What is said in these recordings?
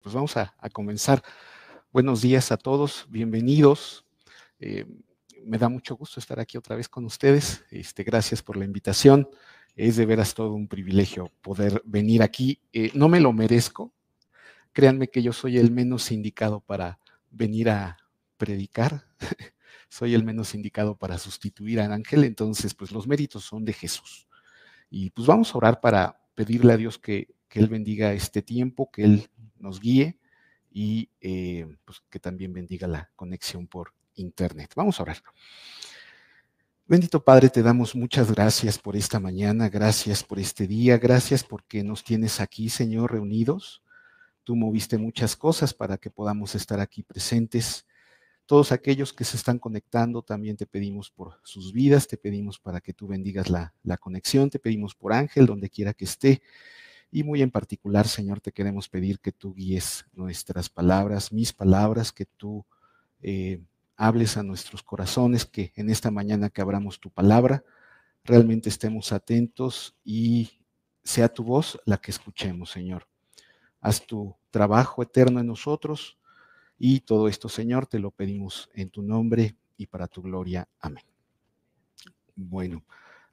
Pues vamos a, comenzar. Buenos días a todos, bienvenidos. Eh, me da mucho gusto estar aquí otra vez con ustedes. Este, gracias por la invitación. Es de veras todo un privilegio poder venir aquí. Eh, no me lo merezco. Créanme que yo soy el menos indicado para venir a predicar. soy el menos indicado para sustituir a Ángel. Entonces, pues los méritos son de Jesús. Y pues vamos a orar para pedirle a Dios que, que Él bendiga este tiempo, que Él nos guíe y eh, pues, que también bendiga la conexión por internet. Vamos a orar. Bendito Padre, te damos muchas gracias por esta mañana, gracias por este día, gracias porque nos tienes aquí, Señor, reunidos. Tú moviste muchas cosas para que podamos estar aquí presentes. Todos aquellos que se están conectando, también te pedimos por sus vidas, te pedimos para que tú bendigas la, la conexión, te pedimos por Ángel, donde quiera que esté. Y muy en particular, Señor, te queremos pedir que tú guíes nuestras palabras, mis palabras, que tú eh, hables a nuestros corazones, que en esta mañana que abramos tu palabra, realmente estemos atentos y sea tu voz la que escuchemos, Señor. Haz tu trabajo eterno en nosotros y todo esto, Señor, te lo pedimos en tu nombre y para tu gloria. Amén. Bueno,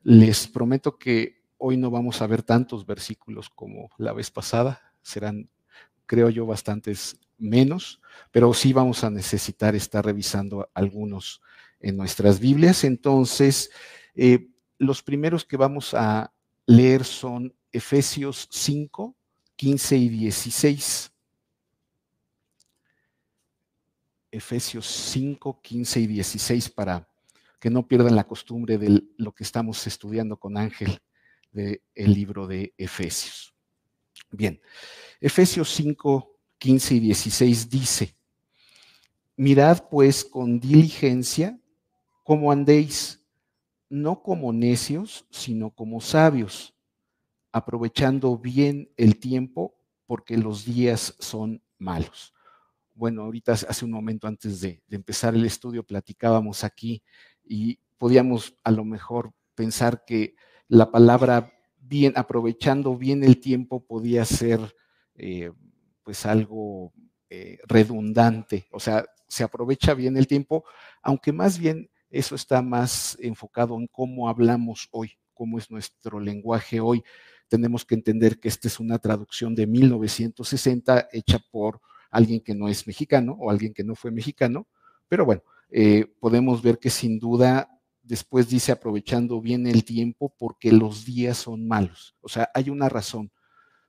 les prometo que Hoy no vamos a ver tantos versículos como la vez pasada, serán, creo yo, bastantes menos, pero sí vamos a necesitar estar revisando algunos en nuestras Biblias. Entonces, eh, los primeros que vamos a leer son Efesios 5, 15 y 16. Efesios 5, 15 y 16 para que no pierdan la costumbre de lo que estamos estudiando con Ángel del libro de Efesios. Bien, Efesios 5, 15 y 16 dice, mirad pues con diligencia cómo andéis, no como necios, sino como sabios, aprovechando bien el tiempo, porque los días son malos. Bueno, ahorita hace un momento antes de, de empezar el estudio platicábamos aquí y podíamos a lo mejor pensar que la palabra bien, aprovechando bien el tiempo podía ser eh, pues algo eh, redundante, o sea, se aprovecha bien el tiempo, aunque más bien eso está más enfocado en cómo hablamos hoy, cómo es nuestro lenguaje hoy. Tenemos que entender que esta es una traducción de 1960 hecha por alguien que no es mexicano o alguien que no fue mexicano, pero bueno, eh, podemos ver que sin duda después dice aprovechando bien el tiempo porque los días son malos. O sea, hay una razón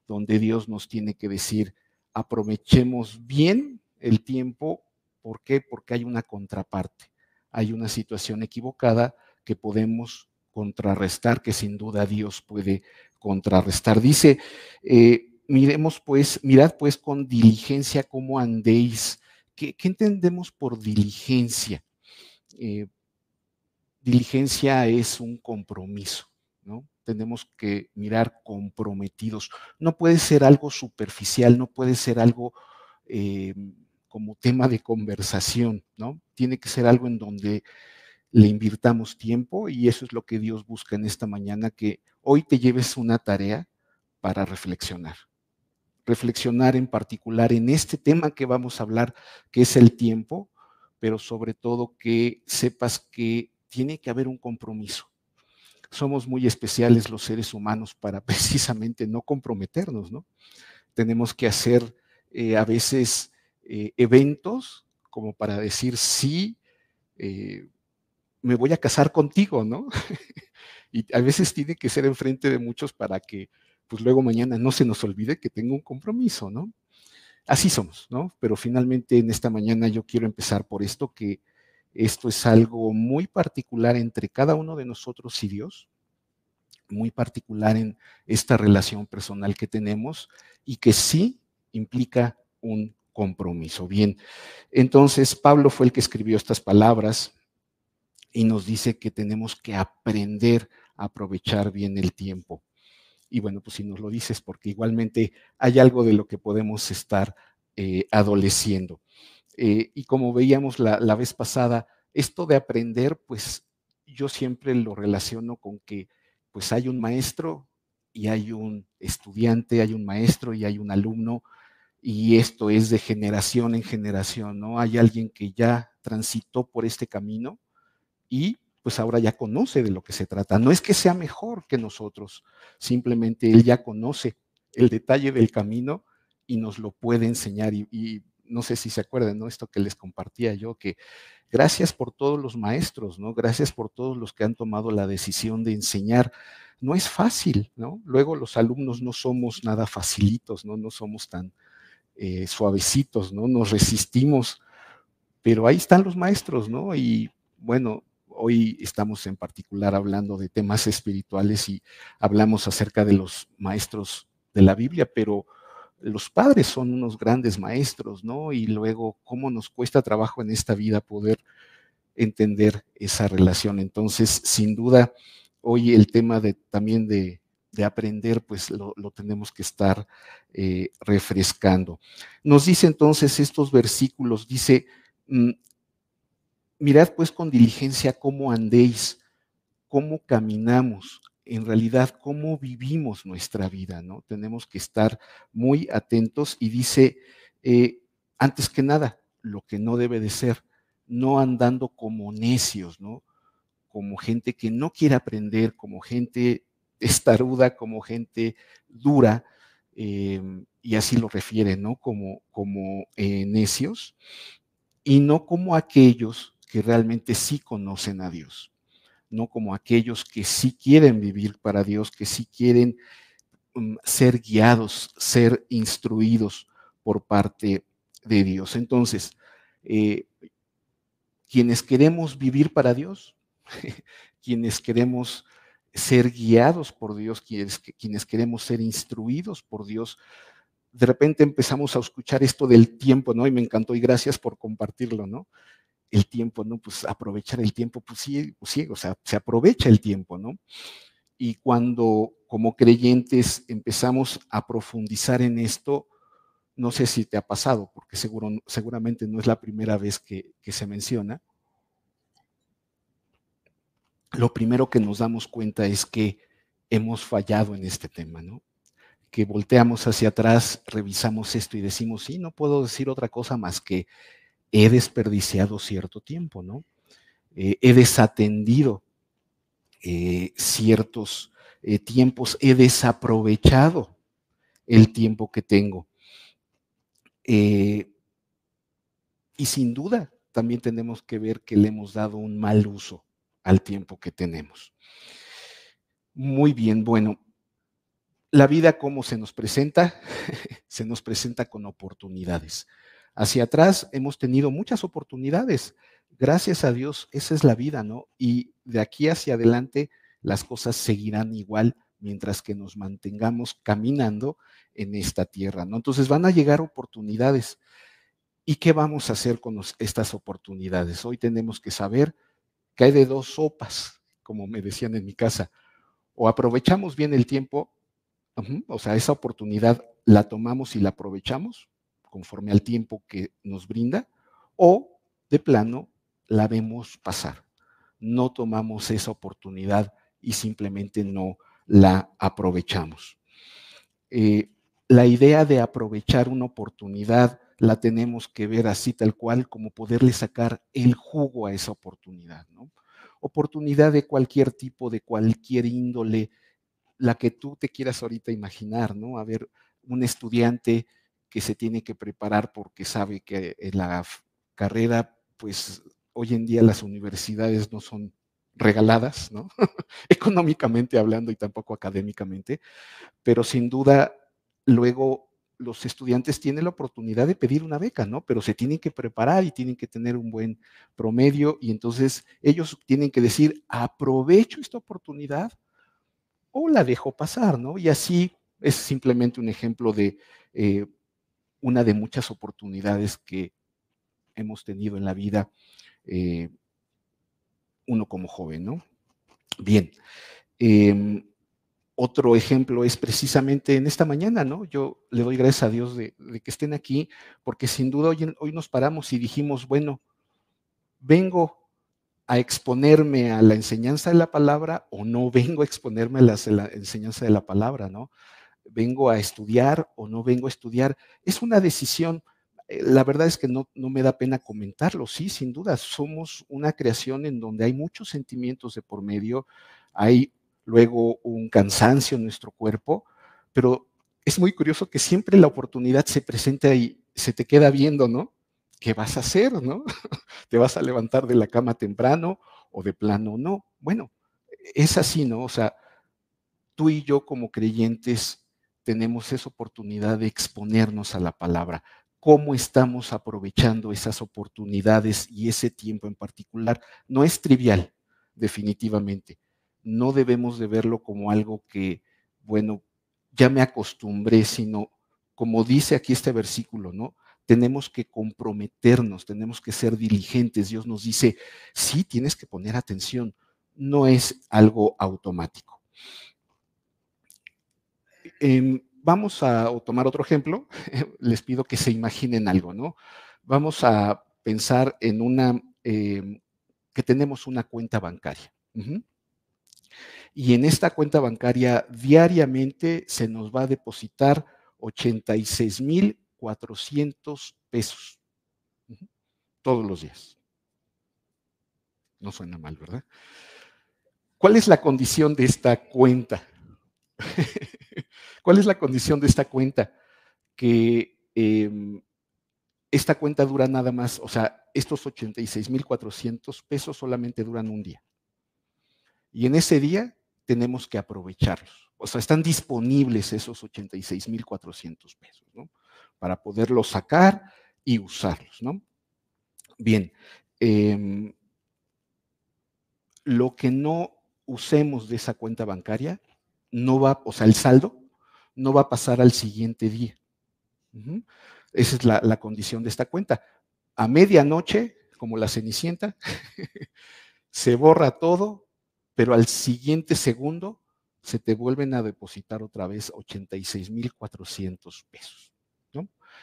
donde Dios nos tiene que decir, aprovechemos bien el tiempo. ¿Por qué? Porque hay una contraparte, hay una situación equivocada que podemos contrarrestar, que sin duda Dios puede contrarrestar. Dice, eh, miremos pues, mirad pues con diligencia cómo andéis. ¿Qué, entendemos por diligencia? Eh, diligencia es un compromiso, ¿no? Tenemos que mirar comprometidos. No puede ser algo superficial, no puede ser algo eh, como tema de conversación, ¿no? Tiene que ser algo en donde le invirtamos tiempo y eso es lo que Dios busca en esta mañana, que hoy te lleves una tarea para reflexionar. Reflexionar en particular en este tema que vamos a hablar, que es el tiempo, pero sobre todo que sepas que tiene que haber un compromiso. Somos muy especiales los seres humanos para precisamente no comprometernos, ¿no? Tenemos que hacer eh, a veces eh, eventos como para decir, sí, eh, me voy a casar contigo, ¿no? y a veces tiene que ser enfrente de muchos para que, pues luego mañana no se nos olvide que tengo un compromiso, ¿no? Así somos, ¿no? Pero finalmente en esta mañana yo quiero empezar por esto que esto es algo muy particular entre cada uno de nosotros y Dios, muy particular en esta relación personal que tenemos y que sí implica un compromiso. Bien, entonces Pablo fue el que escribió estas palabras y nos dice que tenemos que aprender a aprovechar bien el tiempo. Y bueno, pues si nos lo dices, porque igualmente hay algo de lo que podemos estar eh, adoleciendo. Eh, y como veíamos la, vez pasada, esto de aprender, pues yo siempre lo relaciono con que pues hay un maestro y hay un estudiante, hay un maestro y hay un alumno, y esto es de generación en generación, ¿no? Hay alguien que ya transitó por este camino y pues ahora ya conoce de lo que se trata. No es que sea mejor que nosotros, simplemente él ya conoce el detalle del camino y nos lo puede enseñar. Y, no sé si se acuerdan, ¿no? Esto que les compartía yo, que gracias por todos los maestros, ¿no? Gracias por todos los que han tomado la decisión de enseñar. No es fácil, ¿no? Luego los alumnos no somos nada facilitos, ¿no? No somos tan eh, suavecitos, ¿no? Nos resistimos, pero ahí están los maestros, ¿no? Y bueno, hoy estamos en particular hablando de temas espirituales y hablamos acerca de los maestros de la Biblia, pero los padres son unos grandes maestros, ¿no? Y luego, ¿cómo nos cuesta trabajo en esta vida poder entender esa relación? Entonces, sin duda, hoy el tema de, también de, aprender, pues lo, tenemos que estar eh, refrescando. Nos dice entonces estos versículos, dice, mm, mirad pues con diligencia cómo andéis, cómo caminamos, en realidad cómo vivimos nuestra vida, ¿no? Tenemos que estar muy atentos y dice, eh, antes que nada, lo que no debe de ser, no andando como necios, ¿no? Como gente que no quiere aprender, como gente estaruda, como gente dura, em, y así lo refiere, ¿no? Como, como eh, necios, y no como aquellos que realmente sí conocen a Dios, no como aquellos que sí quieren vivir para Dios, que sí quieren mm, ser guiados, ser instruidos por parte de Dios. Entonces, eh, quienes queremos vivir para Dios, quienes queremos ser guiados por Dios, quienes, quienes queremos ser instruidos por Dios, de repente empezamos a escuchar esto del tiempo, ¿no? Y me encantó y gracias por compartirlo, ¿no? El tiempo, ¿no? Pues aprovechar el tiempo, pues sí, pues sí, o sea, se aprovecha el tiempo, ¿no? Y cuando como creyentes empezamos a profundizar en esto, no sé si te ha pasado, porque seguro, seguramente no es la primera vez que, que se menciona, lo primero que nos damos cuenta es que hemos fallado en este tema, ¿no? Que volteamos hacia atrás, revisamos esto y decimos, sí, no puedo decir otra cosa más que he desperdiciado cierto tiempo, ¿no? Eh, he desatendido eh, ciertos eh, tiempos, he desaprovechado el tiempo que tengo. y sin duda, también tenemos que ver que le hemos dado un mal uso al tiempo que tenemos. Muy bien, bueno, la vida como se nos presenta, se nos presenta con oportunidades. Hacia atrás hemos tenido muchas oportunidades. Gracias a Dios, esa es la vida, ¿no? Y de aquí hacia adelante las cosas seguirán igual mientras que nos mantengamos caminando en esta tierra, ¿no? Entonces van a llegar oportunidades. ¿Y qué vamos a hacer con estas oportunidades? Hoy tenemos que saber que hay de dos sopas, como me decían en mi casa. O aprovechamos bien el tiempo, o sea, esa oportunidad la tomamos y la aprovechamos, conforme al tiempo que nos brinda, o de plano la vemos pasar. No tomamos esa oportunidad y simplemente no la aprovechamos. Eh, la idea de aprovechar una oportunidad la tenemos que ver así tal cual como poderle sacar el jugo a esa oportunidad, ¿no? Oportunidad de cualquier tipo, de cualquier índole, la que tú te quieras ahorita imaginar, ¿no? A ver, un estudiante que se tiene que preparar porque sabe que en la carrera, pues hoy en día las universidades no son regaladas, ¿no? Económicamente hablando y tampoco académicamente, pero sin duda luego los estudiantes tienen la oportunidad de pedir una beca, ¿no? Pero se tienen que preparar y tienen que tener un buen promedio y entonces ellos tienen que decir, aprovecho esta oportunidad o la dejo pasar, ¿no? Y así es simplemente un ejemplo de eh, una de muchas oportunidades que hemos tenido en la vida eh, uno como joven, ¿no? Bien. Em, otro ejemplo es precisamente en esta mañana, ¿no? Yo le doy gracias a Dios de, que estén aquí, porque sin duda hoy, hoy, nos paramos y dijimos, bueno, vengo a exponerme a la enseñanza de la palabra o no vengo a exponerme a la enseñanza de la palabra, ¿no? Vengo a estudiar o no vengo a estudiar. Es una decisión. Eh, la verdad es que no, no me da pena comentarlo, sí, sin duda, somos una creación en donde hay muchos sentimientos de por medio, hay luego un cansancio en nuestro cuerpo, pero es muy curioso que siempre la oportunidad se presenta y se te queda viendo, ¿no? ¿Qué vas a hacer, no? ¿Te vas a levantar de la cama temprano o de plano no? Bueno, es así, ¿no? O sea, tú y yo como creyentes tenemos esa oportunidad de exponernos a la palabra. ¿Cómo estamos aprovechando esas oportunidades y ese tiempo en particular? No es trivial, definitivamente. No debemos de verlo como algo que, bueno, ya me acostumbré, sino como dice aquí este versículo, ¿no? Tenemos que comprometernos, tenemos que ser diligentes. Dios nos dice, sí, tienes que poner atención, no es algo automático. Vamos a tomar otro ejemplo. Les pido que se imaginen algo, ¿no? Vamos a pensar en una, em, que tenemos una cuenta bancaria y en esta cuenta bancaria diariamente se nos va a depositar 86.400 pesos todos los días. No suena mal, ¿verdad? ¿Cuál es la condición de esta cuenta? ¿Cuál es la condición de esta cuenta? Que em, esta cuenta dura nada más, o sea, estos 86.400 pesos solamente duran un día. Y en ese día tenemos que aprovecharlos. O sea, están disponibles esos 86.400 pesos, ¿no? Para poderlos sacar y usarlos, ¿no? Bien, em, lo que no usemos de esa cuenta bancaria no va, o sea, el saldo no va a pasar al siguiente día. Esa es la, la condición de esta cuenta. A medianoche, como la cenicienta, se borra todo pero al siguiente segundo se te vuelven a depositar otra vez 86.400 pesos.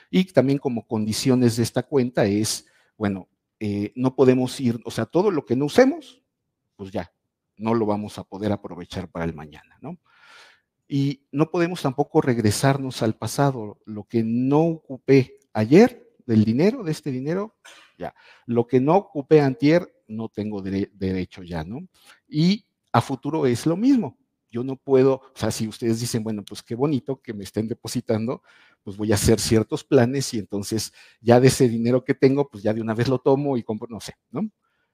Y también como condiciones de esta cuenta es, bueno, eh, no podemos ir, o sea, todo lo que no usemos, pues ya, no lo vamos a poder aprovechar para el mañana, ¿no? Y no podemos tampoco regresarnos al pasado. Lo que no ocupé ayer del dinero, de este dinero, ya. Lo que no ocupé antier, no tengo derecho ya, ¿no? Y a futuro es lo mismo. Yo no puedo, o sea, si ustedes dicen, bueno, pues qué bonito que me estén depositando, pues voy a hacer ciertos planes y entonces ya de ese dinero que tengo, pues ya de una vez lo tomo y compro, no sé, ¿no?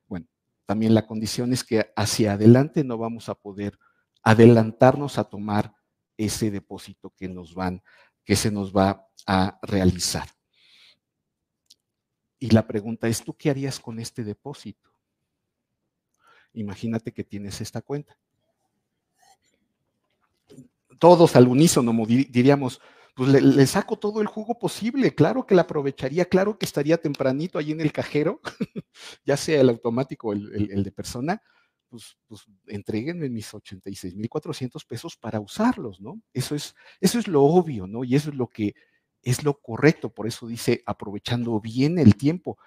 Bueno, también la condición es que hacia adelante no vamos a poder adelantarnos a tomar ese depósito que nos van, que se nos va a realizar. Y la pregunta es, ¿tú qué harías con este depósito? Imagínate que tienes esta cuenta. Todos al unísono diríamos, pues le, saco todo el jugo posible, claro que la aprovecharía, claro que estaría tempranito ahí en el cajero, ya sea el automático o el, de persona, pues, pues entreguenme mis 86.400 pesos para usarlos, ¿no? Eso es, eso es lo obvio, ¿no? Y eso es lo que es lo correcto, por eso dice aprovechando bien el tiempo.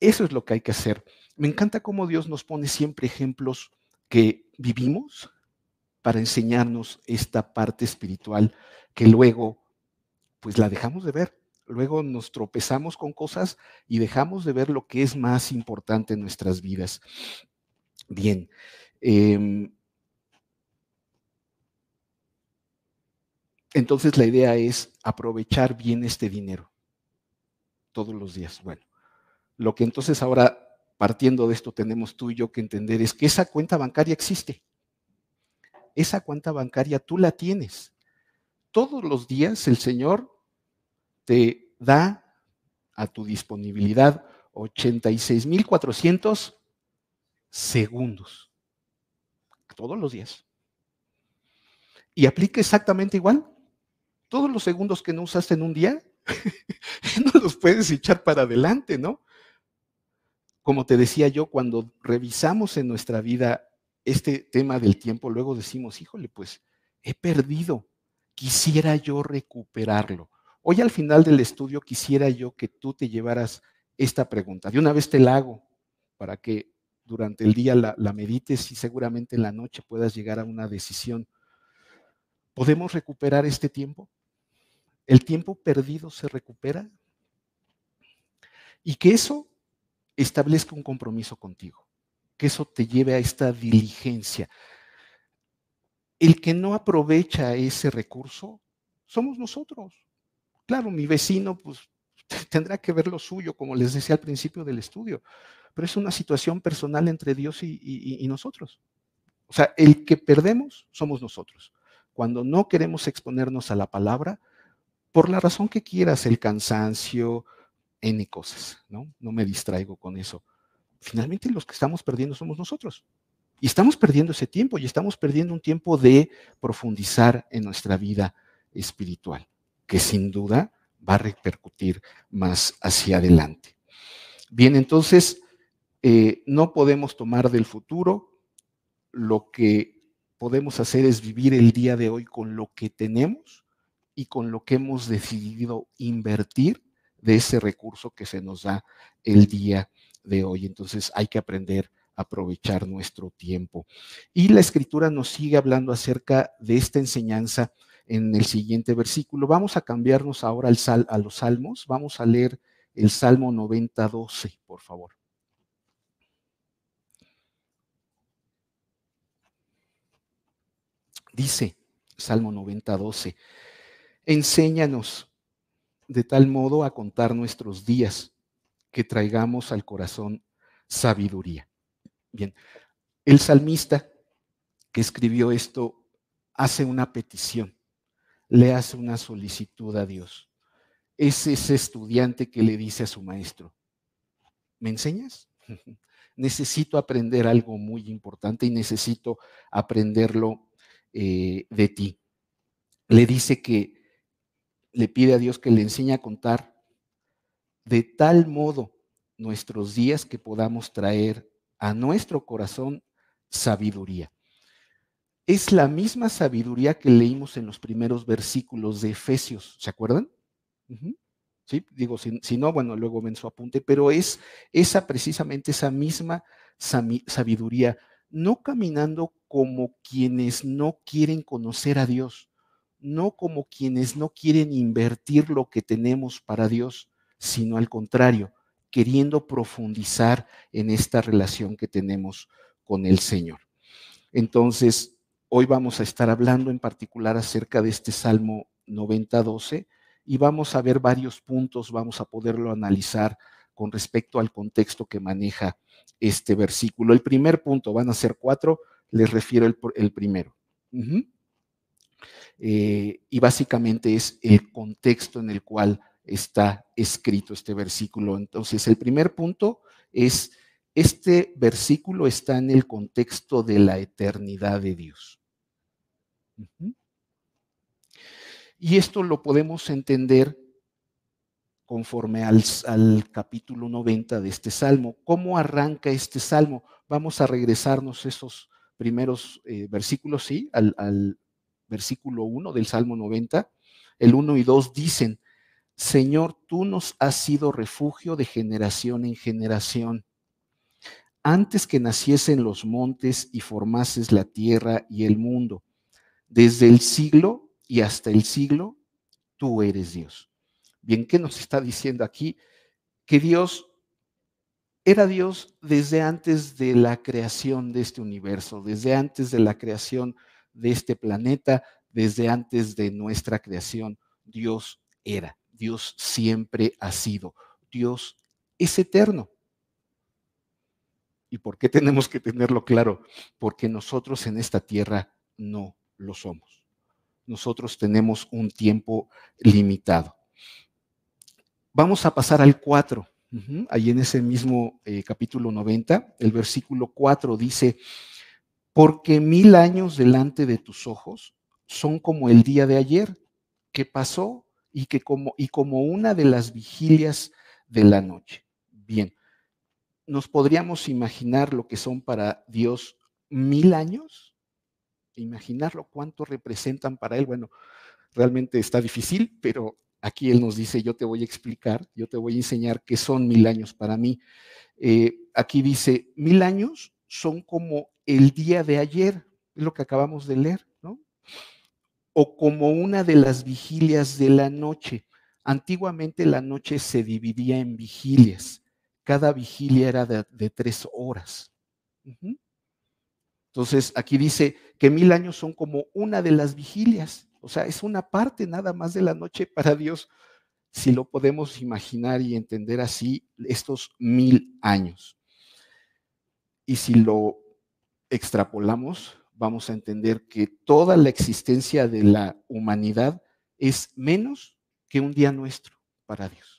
Eso es lo que hay que hacer. Me encanta cómo Dios nos pone siempre ejemplos que vivimos para enseñarnos esta parte espiritual que luego pues la dejamos de ver. Luego nos tropezamos con cosas y dejamos de ver lo que es más importante en nuestras vidas. Bien. Em, entonces la idea es aprovechar bien este dinero todos los días. Bueno, lo que entonces ahora partiendo de esto tenemos tú y yo que entender es que esa cuenta bancaria existe. Esa cuenta bancaria tú la tienes. Todos los días el Señor te da a tu disponibilidad 86.400 segundos. Todos los días. Y aplica exactamente igual. Todos los segundos que no usaste en un día, no los puedes echar para adelante, ¿no? como te decía yo, cuando revisamos en nuestra vida este tema del tiempo, luego decimos, híjole, pues he perdido, quisiera yo recuperarlo. Hoy al final del estudio quisiera yo que tú te llevaras esta pregunta. De una vez te la hago para que durante el día la, medites y seguramente en la noche puedas llegar a una decisión. ¿Podemos recuperar este tiempo? ¿El tiempo perdido se recupera? Y que eso establezca un compromiso contigo, que eso te lleve a esta diligencia. El que no aprovecha ese recurso somos nosotros. Claro, mi vecino pues tendrá que ver lo suyo, como les decía al principio del estudio, pero es una situación personal entre Dios y, nosotros. O sea, el que perdemos somos nosotros. Cuando no queremos exponernos a la palabra, por la razón que quieras, el cansancio, N cosas, ¿no? No me distraigo con eso. Finalmente los que estamos perdiendo somos nosotros. Y estamos perdiendo ese tiempo y estamos perdiendo un tiempo de profundizar en nuestra vida espiritual, que sin duda va a repercutir más hacia adelante. Bien, entonces, eh, no podemos tomar del futuro, lo que podemos hacer es vivir el día de hoy con lo que tenemos y con lo que hemos decidido invertir de ese recurso que se nos da el día de hoy. Entonces hay que aprender a aprovechar nuestro tiempo. Y la escritura nos sigue hablando acerca de esta enseñanza en el siguiente versículo. Vamos a cambiarnos ahora al sal, a los salmos. Vamos a leer el Salmo 90, 12, por favor. Dice Salmo 90, 12, enséñanos de tal modo a contar nuestros días que traigamos al corazón sabiduría. Bien, el salmista que escribió esto hace una petición, le hace una solicitud a Dios. Es ese estudiante que le dice a su maestro, ¿me enseñas? necesito aprender algo muy importante y necesito aprenderlo eh, de ti. Le dice que le pide a Dios que le enseñe a contar de tal modo nuestros días que podamos traer a nuestro corazón sabiduría. Es la misma sabiduría que leímos en los primeros versículos de Efesios, ¿se acuerdan? Sí, digo, si, si, no, bueno, luego ven su apunte, pero es esa precisamente esa misma sabiduría, no caminando como quienes no quieren conocer a Dios, no como quienes no quieren invertir lo que tenemos para Dios, sino al contrario, queriendo profundizar en esta relación que tenemos con el Señor. Entonces, hoy vamos a estar hablando en particular acerca de este Salmo 90-12 y vamos a ver varios puntos, vamos a poderlo analizar con respecto al contexto que maneja este versículo. El primer punto, van a ser cuatro, les refiero el, primero. Eh, y básicamente es el contexto en el cual está escrito este versículo. Entonces, el primer punto es, este versículo está en el contexto de la eternidad de Dios. Y esto lo podemos entender conforme al, capítulo 90 de este salmo. ¿Cómo arranca este salmo? Vamos a regresarnos esos primeros eh, versículos, sí, al, versículo 1 del Salmo 90, el 1 y 2 dicen, Señor, tú nos has sido refugio de generación en generación. Antes que naciesen los montes y formases la tierra y el mundo, desde el siglo y hasta el siglo, tú eres Dios. Bien, ¿qué nos está diciendo aquí? Que Dios era Dios desde antes de la creación de este universo, desde antes de la creación de este planeta desde antes de nuestra creación. Dios era, Dios siempre ha sido, Dios es eterno. ¿Y por qué tenemos que tenerlo claro? Porque nosotros en esta tierra no lo somos. Nosotros tenemos un tiempo limitado. Vamos a pasar al 4. Ahí en ese mismo eh, capítulo 90, el versículo 4 dice, porque mil años delante de tus ojos son como el día de ayer que pasó y que como y como una de las vigilias de la noche. Bien, nos podríamos imaginar lo que son para Dios mil años, imaginarlo cuánto representan para él. Bueno, realmente está difícil, pero aquí él nos dice, yo te voy a explicar, yo te voy a enseñar qué son mil años para mí. Eh, aquí dice, mil años son como el día de ayer, es lo que acabamos de leer, ¿no? o como una de las vigilias de la noche. Antiguamente la noche se dividía en vigilias. Cada vigilia era de, tres horas. Entonces, aquí dice que mil años son como una de las vigilias. O sea, es una parte nada más de la noche para Dios, si lo podemos imaginar y entender así, estos mil años. Y si lo extrapolamos, vamos a entender que toda la existencia de la humanidad es menos que un día nuestro para Dios.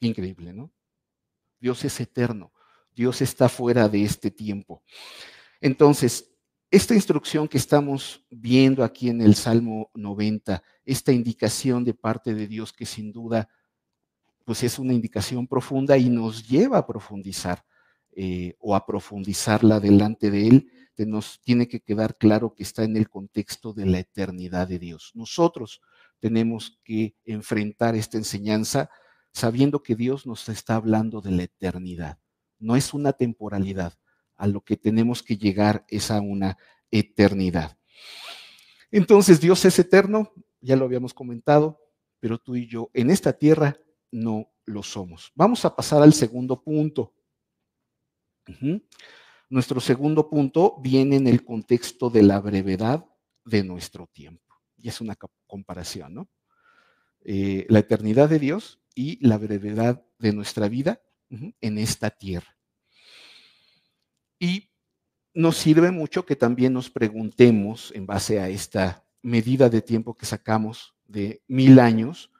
Increíble, ¿no? Dios es eterno, Dios está fuera de este tiempo. Entonces, esta instrucción que estamos viendo aquí en el Salmo 90, esta indicación de parte de Dios que sin duda, pues es una indicación profunda y nos lleva a profundizar eh, o a profundizarla delante de Él, nos tiene que quedar claro que está en el contexto de la eternidad de Dios. Nosotros tenemos que enfrentar esta enseñanza sabiendo que Dios nos está hablando de la eternidad. No es una temporalidad. A lo que tenemos que llegar es a una eternidad. Entonces, Dios es eterno, ya lo habíamos comentado, pero tú y yo en esta tierra no lo somos. Vamos a pasar al segundo punto. Nuestro segundo punto viene en el contexto de la brevedad de nuestro tiempo. Y es una comparación, ¿no? Eh, la eternidad de Dios y la brevedad de nuestra vida en esta tierra. Y nos sirve mucho que también nos preguntemos, en base a esta medida de tiempo que sacamos de mil años,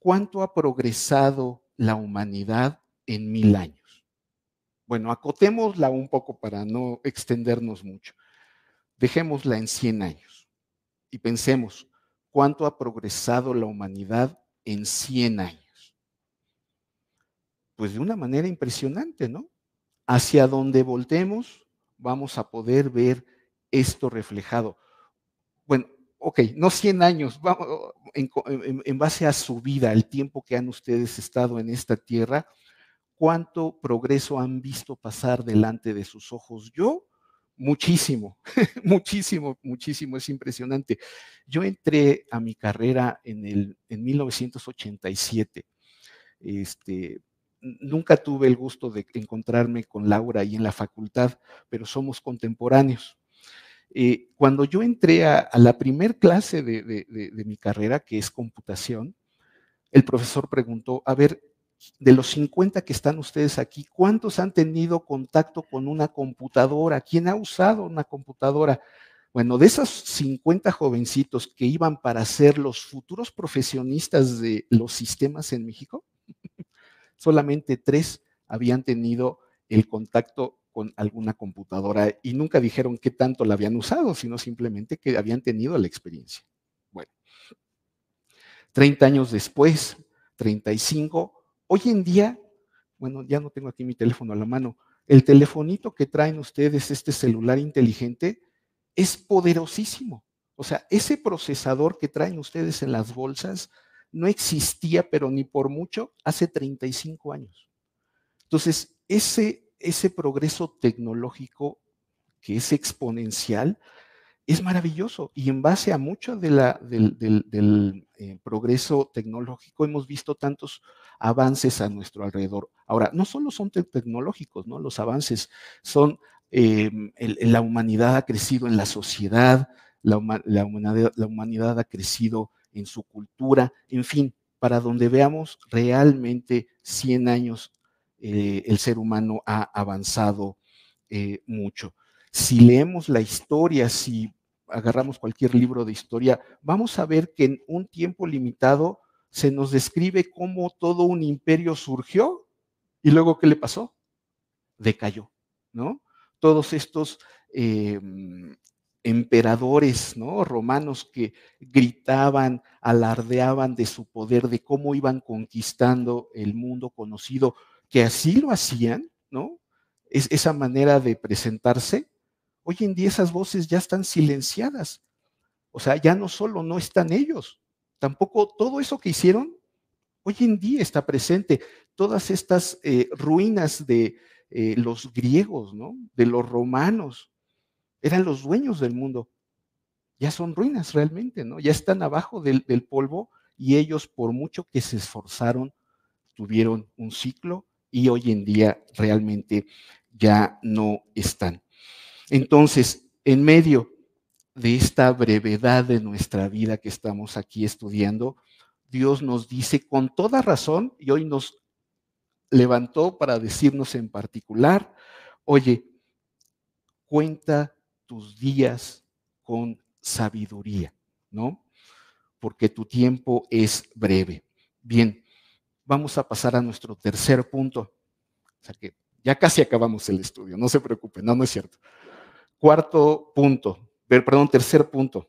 cuánto ha progresado la humanidad en mil años. Bueno, acotémosla un poco para no extendernos mucho. Dejémosla en 100 años y pensemos cuánto ha progresado la humanidad en 100 años pues de una manera impresionante, ¿no? Hacia donde voltemos, vamos a poder ver esto reflejado. Bueno, ok, no 100 años, vamos, en, base a su vida, el tiempo que han ustedes estado en esta tierra, cuánto progreso han visto pasar delante de sus ojos. Yo, muchísimo, muchísimo, muchísimo, es impresionante. Yo entré a mi carrera en, el, en 1987. Este, nunca tuve el gusto de encontrarme con Laura ahí en la facultad, pero somos contemporáneos. Eh, cuando yo entré a, la primer clase de, mi carrera, que es computación, el profesor preguntó, a ver, de los 50 que están ustedes aquí, ¿cuántos han tenido contacto con una computadora? ¿Quién ha usado una computadora? Bueno, de esos 50 jovencitos que iban para ser los futuros profesionistas de los sistemas en México, solamente tres habían tenido el contacto con alguna computadora y nunca dijeron qué tanto la habían usado, sino simplemente que habían tenido la experiencia. Bueno, 30 años después, 35, hoy en día, bueno, ya no tengo aquí mi teléfono a la mano, el telefonito que traen ustedes, este celular inteligente, es poderosísimo. O sea, ese procesador que traen ustedes en las bolsas no existía, pero ni por mucho, hace 35 años. Entonces, ese, ese progreso tecnológico que es exponencial, es maravilloso. Y en base a mucho de la, del, eh, progreso tecnológico hemos visto tantos avances a nuestro alrededor. Ahora, no solo son tecnológicos, ¿no? Los avances son, em, la humanidad ha crecido en la sociedad, la, la humanidad ha crecido en su cultura, en fin, para donde veamos realmente 100 años eh, el ser humano ha avanzado eh, mucho. Si leemos la historia, si agarramos cualquier libro de historia, vamos a ver que en un tiempo limitado se nos describe cómo todo un imperio surgió y luego qué le pasó? Decayó, ¿no? Todos estos em, emperadores ¿no? romanos que gritaban, alardeaban de su poder, de cómo iban conquistando el mundo conocido, que así lo hacían, ¿no? Es, esa manera de presentarse, hoy en día esas voces ya están silenciadas. O sea, ya no solo no están ellos, tampoco todo eso que hicieron, hoy en día está presente. Todas estas eh, ruinas de eh, los griegos, ¿no? De los romanos, eran los dueños del mundo. ya son ruinas realmente, ¿no? Ya están abajo del, del polvo y ellos, por mucho que se esforzaron, tuvieron un ciclo y hoy en día realmente ya no están. Entonces, en medio de esta brevedad de nuestra vida que estamos aquí estudiando, Dios nos dice con toda razón, y hoy nos levantó para decirnos en particular, oye, cuenta tus días con sabiduría, ¿no? Porque tu tiempo es breve. Bien, vamos a pasar a nuestro tercer punto. O sea que ya casi acabamos el estudio, no se preocupen, no, no es cierto. Cuarto punto, perdón, tercer punto.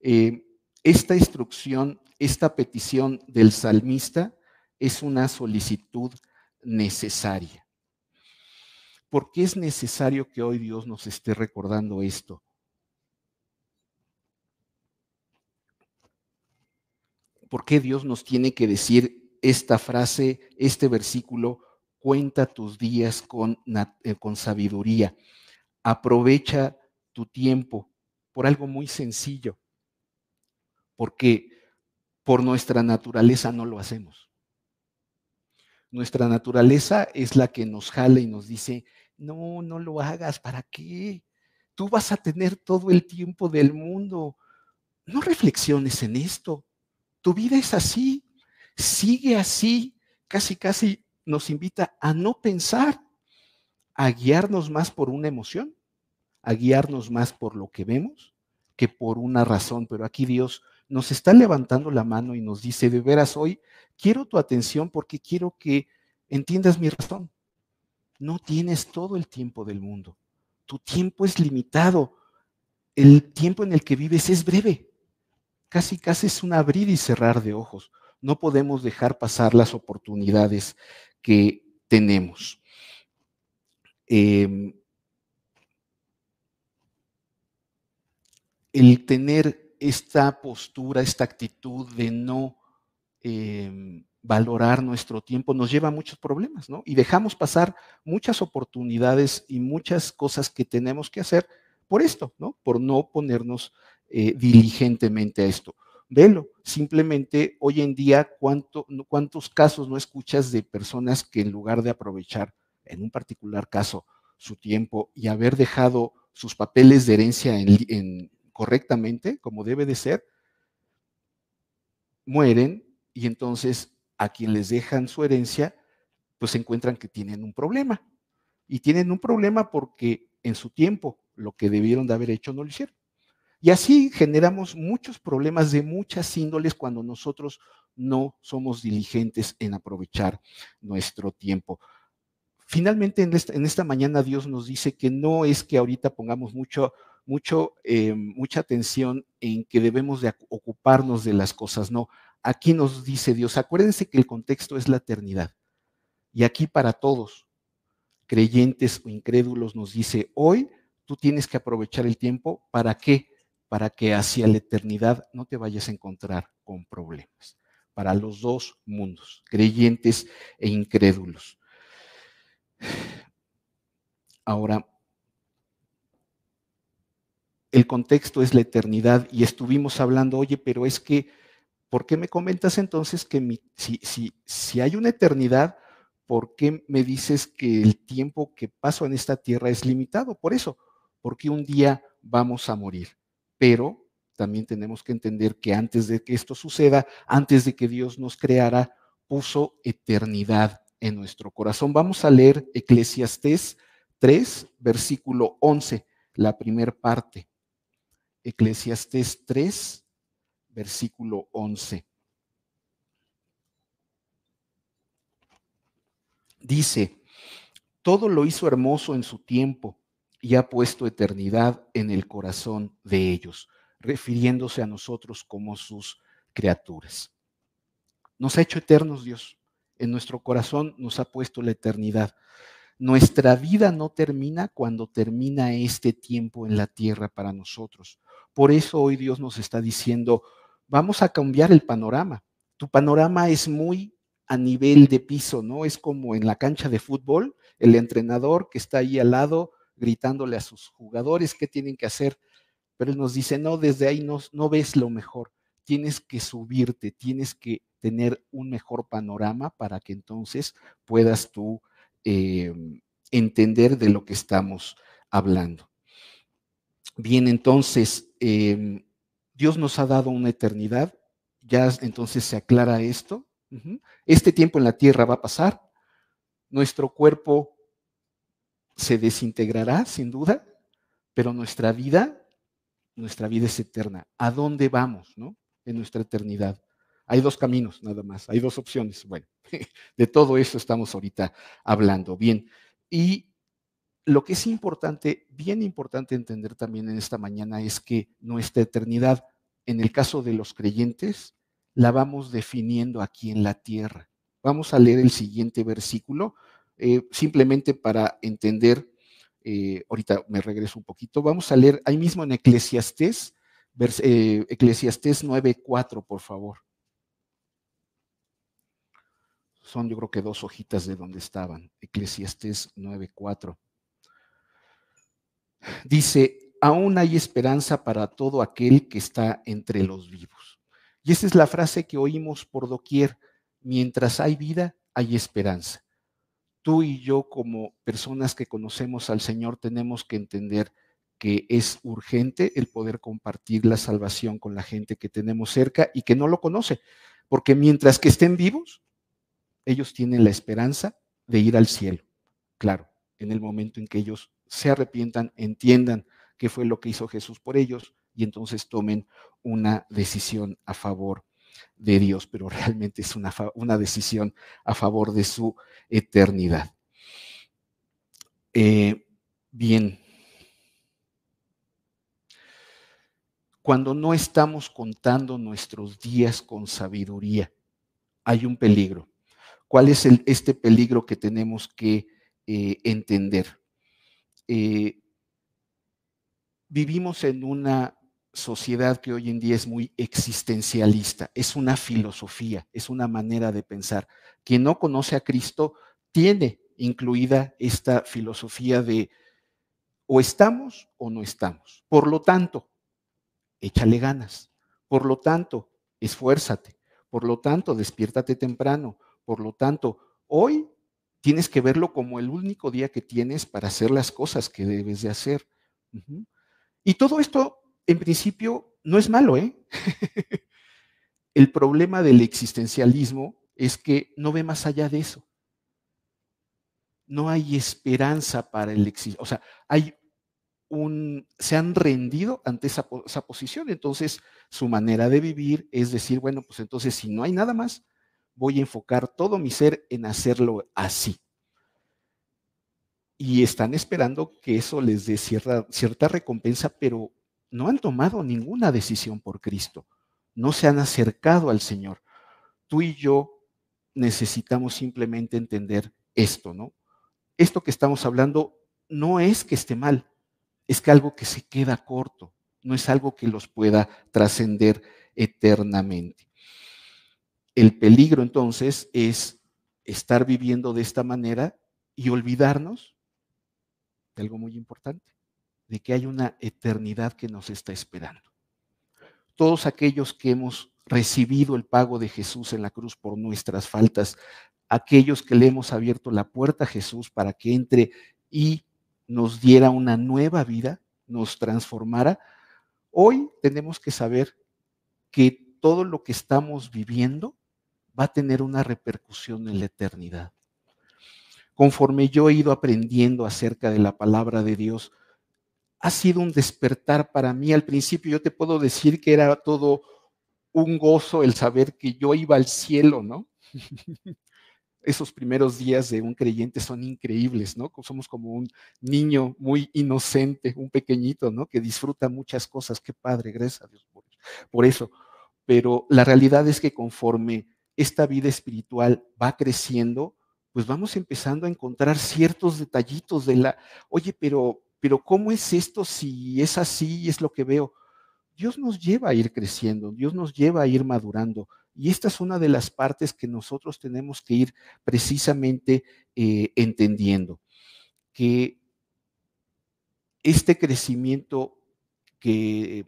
Eh, esta instrucción, esta petición del salmista es una solicitud necesaria. ¿Por qué es necesario que hoy Dios nos esté recordando esto? ¿Por qué Dios nos tiene que decir esta frase, este versículo, cuenta tus días con, eh, sabiduría? Aprovecha tu tiempo por algo muy sencillo, porque por nuestra naturaleza no lo hacemos. Nuestra naturaleza es la que nos jala y nos dice, no, no lo hagas, ¿para qué? Tú vas a tener todo el tiempo del mundo. No reflexiones en esto. Tu vida es así, sigue así, casi, casi nos invita a no pensar, a guiarnos más por una emoción a guiarnos más por lo que vemos que por una razón, pero aquí Dios nos está levantando la mano y nos dice, de veras hoy quiero tu atención porque quiero que entiendas mi razón. No tienes todo el tiempo del mundo. Tu tiempo es limitado. El tiempo en el que vives es breve. Casi, casi es un abrir y cerrar de ojos. No podemos dejar pasar las oportunidades que tenemos. Eh, el tener esta postura, esta actitud de no em, valorar nuestro tiempo nos lleva a muchos problemas, ¿no? Y dejamos pasar muchas oportunidades y muchas cosas que tenemos que hacer por esto, ¿no? Por no ponernos eh, diligentemente a esto. Velo, simplemente hoy en día, ¿cuántos casos no escuchas de personas que en lugar de aprovechar, en un particular caso, su tiempo y haber dejado sus papeles de herencia en correctamente, como debe de ser, mueren y entonces a quien les dejan su herencia, pues encuentran que tienen un problema. Y tienen un problema porque en su tiempo lo que debieron de haber hecho no lo hicieron. Y así generamos muchos problemas de muchas índoles cuando nosotros no somos diligentes en aprovechar nuestro tiempo. Finalmente, en esta, en esta mañana Dios nos dice que no es que ahorita pongamos mucho mucho, eh, mucha atención en que debemos de ocuparnos de las cosas. No, aquí nos dice Dios, acuérdense que el contexto es la eternidad. Y aquí para todos, creyentes o incrédulos, nos dice, hoy tú tienes que aprovechar el tiempo. ¿Para qué? Para que hacia la eternidad no te vayas a encontrar con problemas. Para los dos mundos, creyentes e incrédulos. Ahora, el contexto es la eternidad y estuvimos hablando, oye, pero es que, ¿por qué me comentas entonces que si, si, si hay una eternidad, ¿por qué me dices que el tiempo que paso en esta tierra es limitado? Por eso, porque un día vamos a morir. Pero también tenemos que entender que antes de que esto suceda, antes de que Dios nos creara, puso eternidad en nuestro corazón. Vamos a leer Eclesiastés 3, versículo 11, la primera parte. Eclesiastés 3, versículo 11. Dice, todo lo hizo hermoso en su tiempo y ha puesto eternidad en el corazón de ellos, refiriéndose a nosotros como sus criaturas. Nos ha hecho eternos Dios. En nuestro corazón nos ha puesto la eternidad. Nuestra vida no termina cuando termina este tiempo en la tierra para nosotros. Por eso hoy Dios nos está diciendo, vamos a cambiar el panorama. Tu panorama es muy a nivel de piso, ¿no? Es como en la cancha de fútbol, el entrenador que está ahí al lado gritándole a sus jugadores qué tienen que hacer. pero nos dice, no, desde ahí no, ves lo mejor, tienes que subirte, tienes que tener un mejor panorama para que entonces puedas tú eh, entender de lo que estamos hablando. Bien, entonces, em, Dios nos ha dado una eternidad, ya entonces se aclara esto. Este tiempo en la tierra va a pasar, nuestro cuerpo se desintegrará, sin duda, pero nuestra vida, nuestra vida es eterna. ¿A dónde vamos, no? En nuestra eternidad. Hay dos caminos nada más, hay dos opciones. Bueno, de todo eso estamos ahorita hablando. Bien, y lo que es importante, bien importante entender también en esta mañana es que nuestra eternidad, en el caso de los creyentes, la vamos definiendo aquí en la tierra. Vamos a leer el siguiente versículo, eh, simplemente para entender, eh, ahorita me regreso un poquito, vamos a leer ahí mismo en Eclesiastés, eh, Eclesiastés 9.4, por favor. Son yo creo que dos hojitas de donde estaban, Eclesiastés 9.4. Dice, aún hay esperanza para todo aquel que está entre los vivos. Y esa es la frase que oímos por doquier. Mientras hay vida, hay esperanza. Tú y yo como personas que conocemos al Señor tenemos que entender que es urgente el poder compartir la salvación con la gente que tenemos cerca y que no lo conoce. Porque mientras que estén vivos, ellos tienen la esperanza de ir al cielo. Claro, en el momento en que ellos se arrepientan, entiendan qué fue lo que hizo Jesús por ellos y entonces tomen una decisión a favor de Dios, pero realmente es una, una decisión a favor de su eternidad. Eh, bien, cuando no estamos contando nuestros días con sabiduría, hay un peligro. ¿Cuál es el, este peligro que tenemos que eh, entender? Eh, vivimos en una sociedad que hoy en día es muy existencialista, es una filosofía, es una manera de pensar. Quien no conoce a Cristo tiene incluida esta filosofía de o estamos o no estamos. Por lo tanto, échale ganas. Por lo tanto, esfuérzate. Por lo tanto, despiértate temprano. Por lo tanto, hoy tienes que verlo como el único día que tienes para hacer las cosas que debes de hacer. Y todo esto, en principio, no es malo, ¿eh? el problema del existencialismo es que no ve más allá de eso. No hay esperanza para el existencialismo. O sea, hay un, se han rendido ante esa, esa posición. Entonces, su manera de vivir es decir, bueno, pues entonces si no hay nada más, voy a enfocar todo mi ser en hacerlo así. Y están esperando que eso les dé cierta, cierta recompensa, pero no han tomado ninguna decisión por Cristo. No se han acercado al Señor. Tú y yo necesitamos simplemente entender esto, ¿no? Esto que estamos hablando no es que esté mal, es que algo que se queda corto, no es algo que los pueda trascender eternamente. El peligro entonces es estar viviendo de esta manera y olvidarnos de algo muy importante, de que hay una eternidad que nos está esperando. Todos aquellos que hemos recibido el pago de Jesús en la cruz por nuestras faltas, aquellos que le hemos abierto la puerta a Jesús para que entre y nos diera una nueva vida, nos transformara, hoy tenemos que saber que todo lo que estamos viviendo va a tener una repercusión en la eternidad. Conforme yo he ido aprendiendo acerca de la palabra de Dios, ha sido un despertar para mí. Al principio yo te puedo decir que era todo un gozo el saber que yo iba al cielo, ¿no? Esos primeros días de un creyente son increíbles, ¿no? Somos como un niño muy inocente, un pequeñito, ¿no? Que disfruta muchas cosas. Qué padre, gracias a Dios por, eso. Pero la realidad es que conforme esta vida espiritual va creciendo, pues vamos empezando a encontrar ciertos detallitos de la, oye, pero, pero ¿cómo es esto si es así y es lo que veo? Dios nos lleva a ir creciendo, Dios nos lleva a ir madurando. Y esta es una de las partes que nosotros tenemos que ir precisamente eh, entendiendo, que este crecimiento que,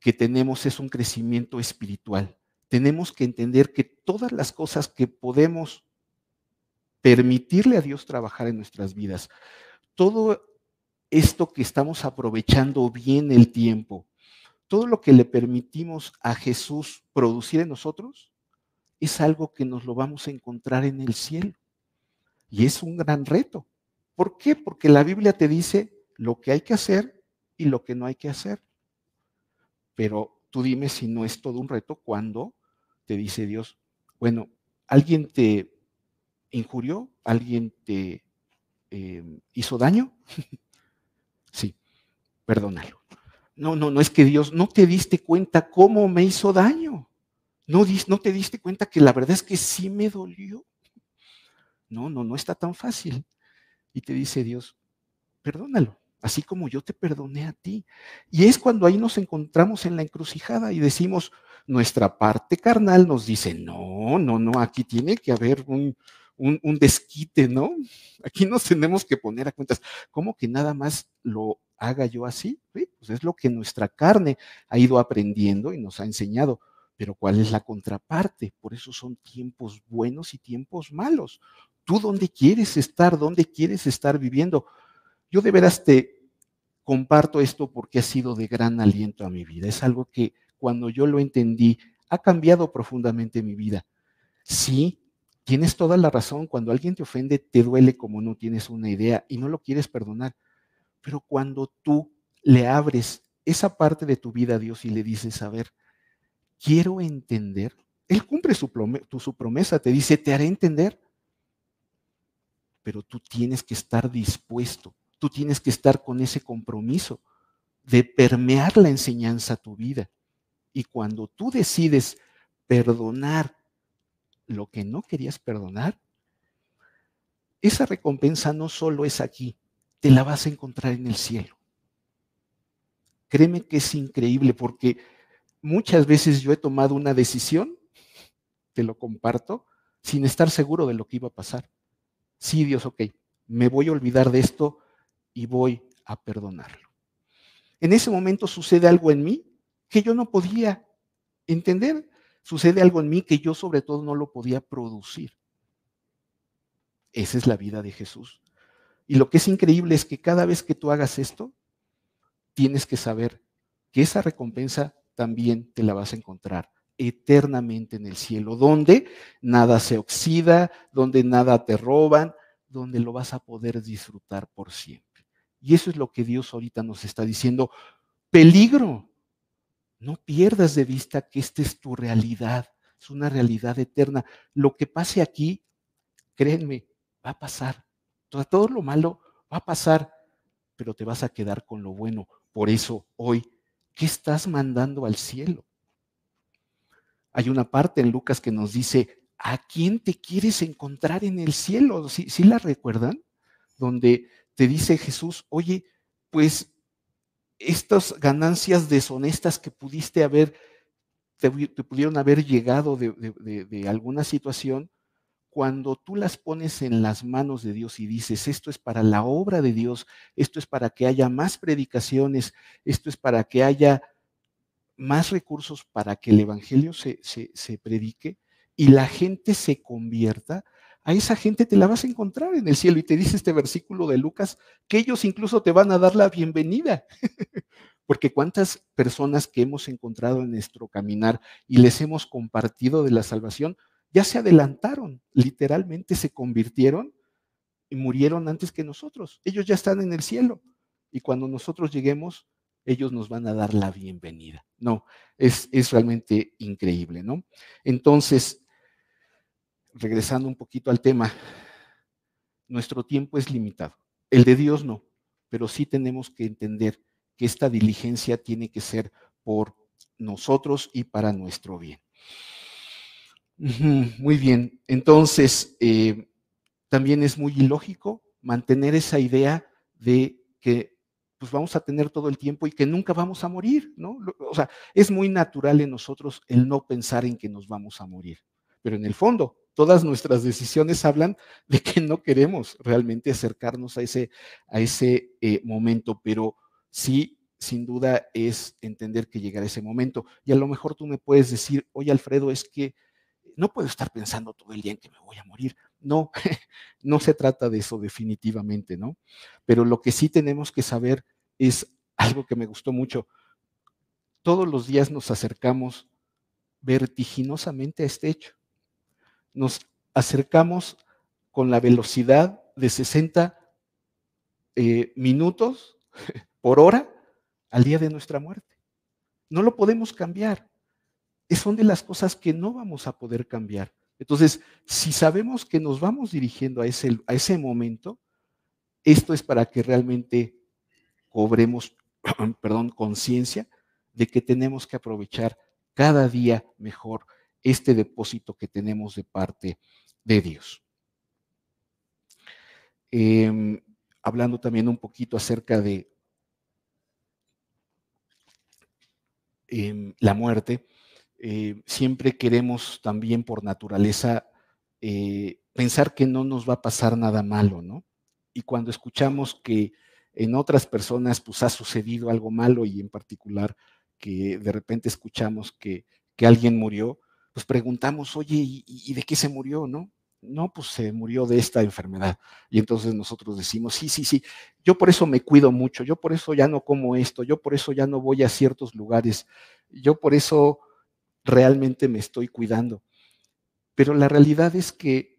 que tenemos es un crecimiento espiritual. Tenemos que entender que todas las cosas que podemos permitirle a Dios trabajar en nuestras vidas, todo esto que estamos aprovechando bien el tiempo, todo lo que le permitimos a Jesús producir en nosotros, es algo que nos lo vamos a encontrar en el cielo. Y es un gran reto. ¿Por qué? Porque la Biblia te dice lo que hay que hacer y lo que no hay que hacer. Pero tú dime si no es todo un reto cuando te dice Dios, bueno, alguien te injurió, alguien te eh, hizo daño. sí, perdónalo. No, no, no es que Dios, no te diste cuenta cómo me hizo daño. No, no te diste cuenta que la verdad es que sí me dolió. No, no, no está tan fácil. Y te dice Dios, perdónalo, así como yo te perdoné a ti. Y es cuando ahí nos encontramos en la encrucijada y decimos, nuestra parte carnal nos dice, no, no, no, aquí tiene que haber un, un, desquite, ¿no? Aquí nos tenemos que poner a cuentas. ¿Cómo que nada más lo haga yo así? Pues es lo que nuestra carne ha ido aprendiendo y nos ha enseñado. Pero ¿cuál es la contraparte? Por eso son tiempos buenos y tiempos malos. ¿Tú dónde quieres estar? ¿Dónde quieres estar viviendo? Yo de veras te comparto esto porque ha sido de gran aliento a mi vida. Es algo que cuando yo lo entendí ha cambiado profundamente mi vida. Sí, Tienes toda la razón, cuando alguien te ofende te duele como no tienes una idea y no lo quieres perdonar. Pero cuando tú le abres esa parte de tu vida a Dios y le dices, a ver, quiero entender, Él cumple su, promesa, te dice, te haré entender. Pero tú tienes que estar dispuesto, tú tienes que estar con ese compromiso de permear la enseñanza a tu vida. Y cuando tú decides perdonar lo que no querías perdonar, esa recompensa no solo es aquí, te la vas a encontrar en el cielo. Créeme que es increíble porque muchas veces yo he tomado una decisión, te lo comparto, sin estar seguro de lo que iba a pasar. Sí, Dios, ok, me voy a olvidar de esto y voy a perdonarlo. En ese momento sucede algo en mí que yo no podía entender sucede algo en mí que yo sobre todo no lo podía producir. Esa es la vida de Jesús. Y lo que es increíble es que cada vez que tú hagas esto, tienes que saber que esa recompensa también te la vas a encontrar eternamente en el cielo, donde nada se oxida, donde nada te roban, donde lo vas a poder disfrutar por siempre. Y eso es lo que Dios ahorita nos está diciendo. Peligro, no pierdas de vista que esta es tu realidad, es una realidad eterna. Lo que pase aquí, créanme, va a pasar. Todo, lo malo va a pasar, pero te vas a quedar con lo bueno. Por eso hoy, ¿qué estás mandando al cielo? Hay una parte en Lucas que nos dice, ¿a quién te quieres encontrar en el cielo? ¿Sí, ¿Sí, la recuerdan? Donde te dice Jesús, oye, pues estas ganancias deshonestas que pudiste haber, te, pudieron haber llegado de, alguna situación, cuando tú las pones en las manos de Dios y dices, esto es para la obra de Dios, esto es para que haya más predicaciones, esto es para que haya más recursos para que el Evangelio se, se predique y la gente se convierta, a esa gente te la vas a encontrar en el cielo. Y te dice este versículo de Lucas que ellos incluso te van a dar la bienvenida. Porque cuántas personas que hemos encontrado en nuestro caminar y les hemos compartido de la salvación, ya se adelantaron, literalmente se convirtieron y murieron antes que nosotros. Ellos ya están en el cielo. Y cuando nosotros lleguemos, ellos nos van a dar la bienvenida. No, es, es realmente increíble, ¿no? Entonces, regresando un poquito al tema, nuestro tiempo es limitado. El de Dios no, pero sí tenemos que entender que esta diligencia tiene que ser por nosotros y para nuestro bien. Muy bien, entonces eh, también es muy ilógico mantener esa idea de que pues vamos a tener todo el tiempo y que nunca vamos a morir, ¿no? O sea, es muy natural en nosotros el no pensar en que nos vamos a morir, pero en el fondo todas nuestras decisiones hablan de que no queremos realmente acercarnos a ese, a ese eh, momento, pero sí sin duda es entender que llegará ese momento. Y a lo mejor tú me puedes decir, oye Alfredo, es que no puedo estar pensando todo el día en que me voy a morir. No, no se trata de eso definitivamente, ¿no? Pero lo que sí tenemos que saber es algo que me gustó mucho. Todos los días nos acercamos vertiginosamente a este hecho. Nos acercamos con la velocidad de 60 eh, minutos por hora al día de nuestra muerte. No lo podemos cambiar. Son de las cosas que no vamos a poder cambiar. Entonces, si sabemos que nos vamos dirigiendo a ese, a ese momento, esto es para que realmente cobremos, perdón, conciencia de que tenemos que aprovechar cada día mejor este depósito que tenemos de parte de Dios. Em, hablando también un poquito acerca de em, la muerte, eh, siempre queremos también por naturaleza eh, pensar que no nos va a pasar nada malo, ¿no? Y cuando escuchamos que en otras personas pues ha sucedido algo malo y en particular que de repente escuchamos que, que alguien murió, pues preguntamos, oye, ¿y, ¿y, de qué se murió, no? No, pues se murió de esta enfermedad. Y entonces nosotros decimos, sí, sí, sí, yo por eso me cuido mucho, yo por eso ya no como esto, yo por eso ya no voy a ciertos lugares, yo por eso realmente me estoy cuidando. Pero la realidad es que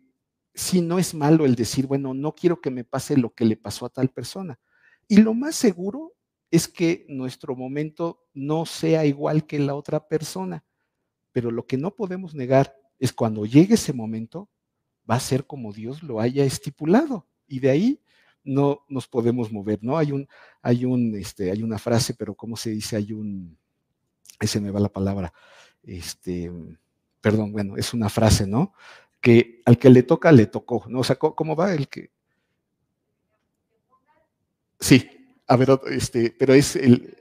si no es malo el decir, bueno, no quiero que me pase lo que le pasó a tal persona. Y lo más seguro es que nuestro momento no sea igual que la otra persona. Pero lo que no podemos negar es cuando llegue ese momento, va a ser como Dios lo haya estipulado. Y de ahí no nos podemos mover, ¿no? Hay un, hay un, este, hay una frase, pero ¿cómo se dice? Hay un, ese me va la palabra, este, perdón, bueno, es una frase, ¿no? Que al que le toca, le tocó, ¿no? O sea, ¿cómo va el que? Sí, a ver, este, pero es el,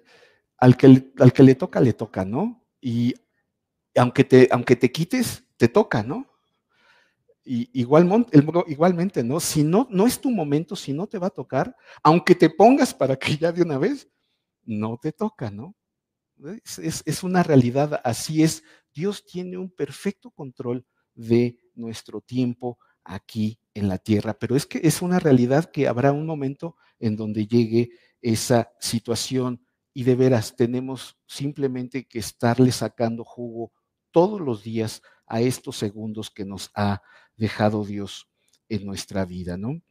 al que, al que le toca, le toca, ¿no? Y aunque te, aunque te quites, te toca, ¿no? Y igual, igualmente, ¿no? Si no, no es tu momento, si no te va a tocar, aunque te pongas para que ya de una vez, no te toca, ¿no? Es, una realidad, así es. Dios tiene un perfecto control de nuestro tiempo aquí en la tierra, pero es que es una realidad que habrá un momento en donde llegue esa situación y de veras tenemos simplemente que estarle sacando jugo todos los días a estos segundos que nos ha dejado Dios en nuestra vida, ¿no?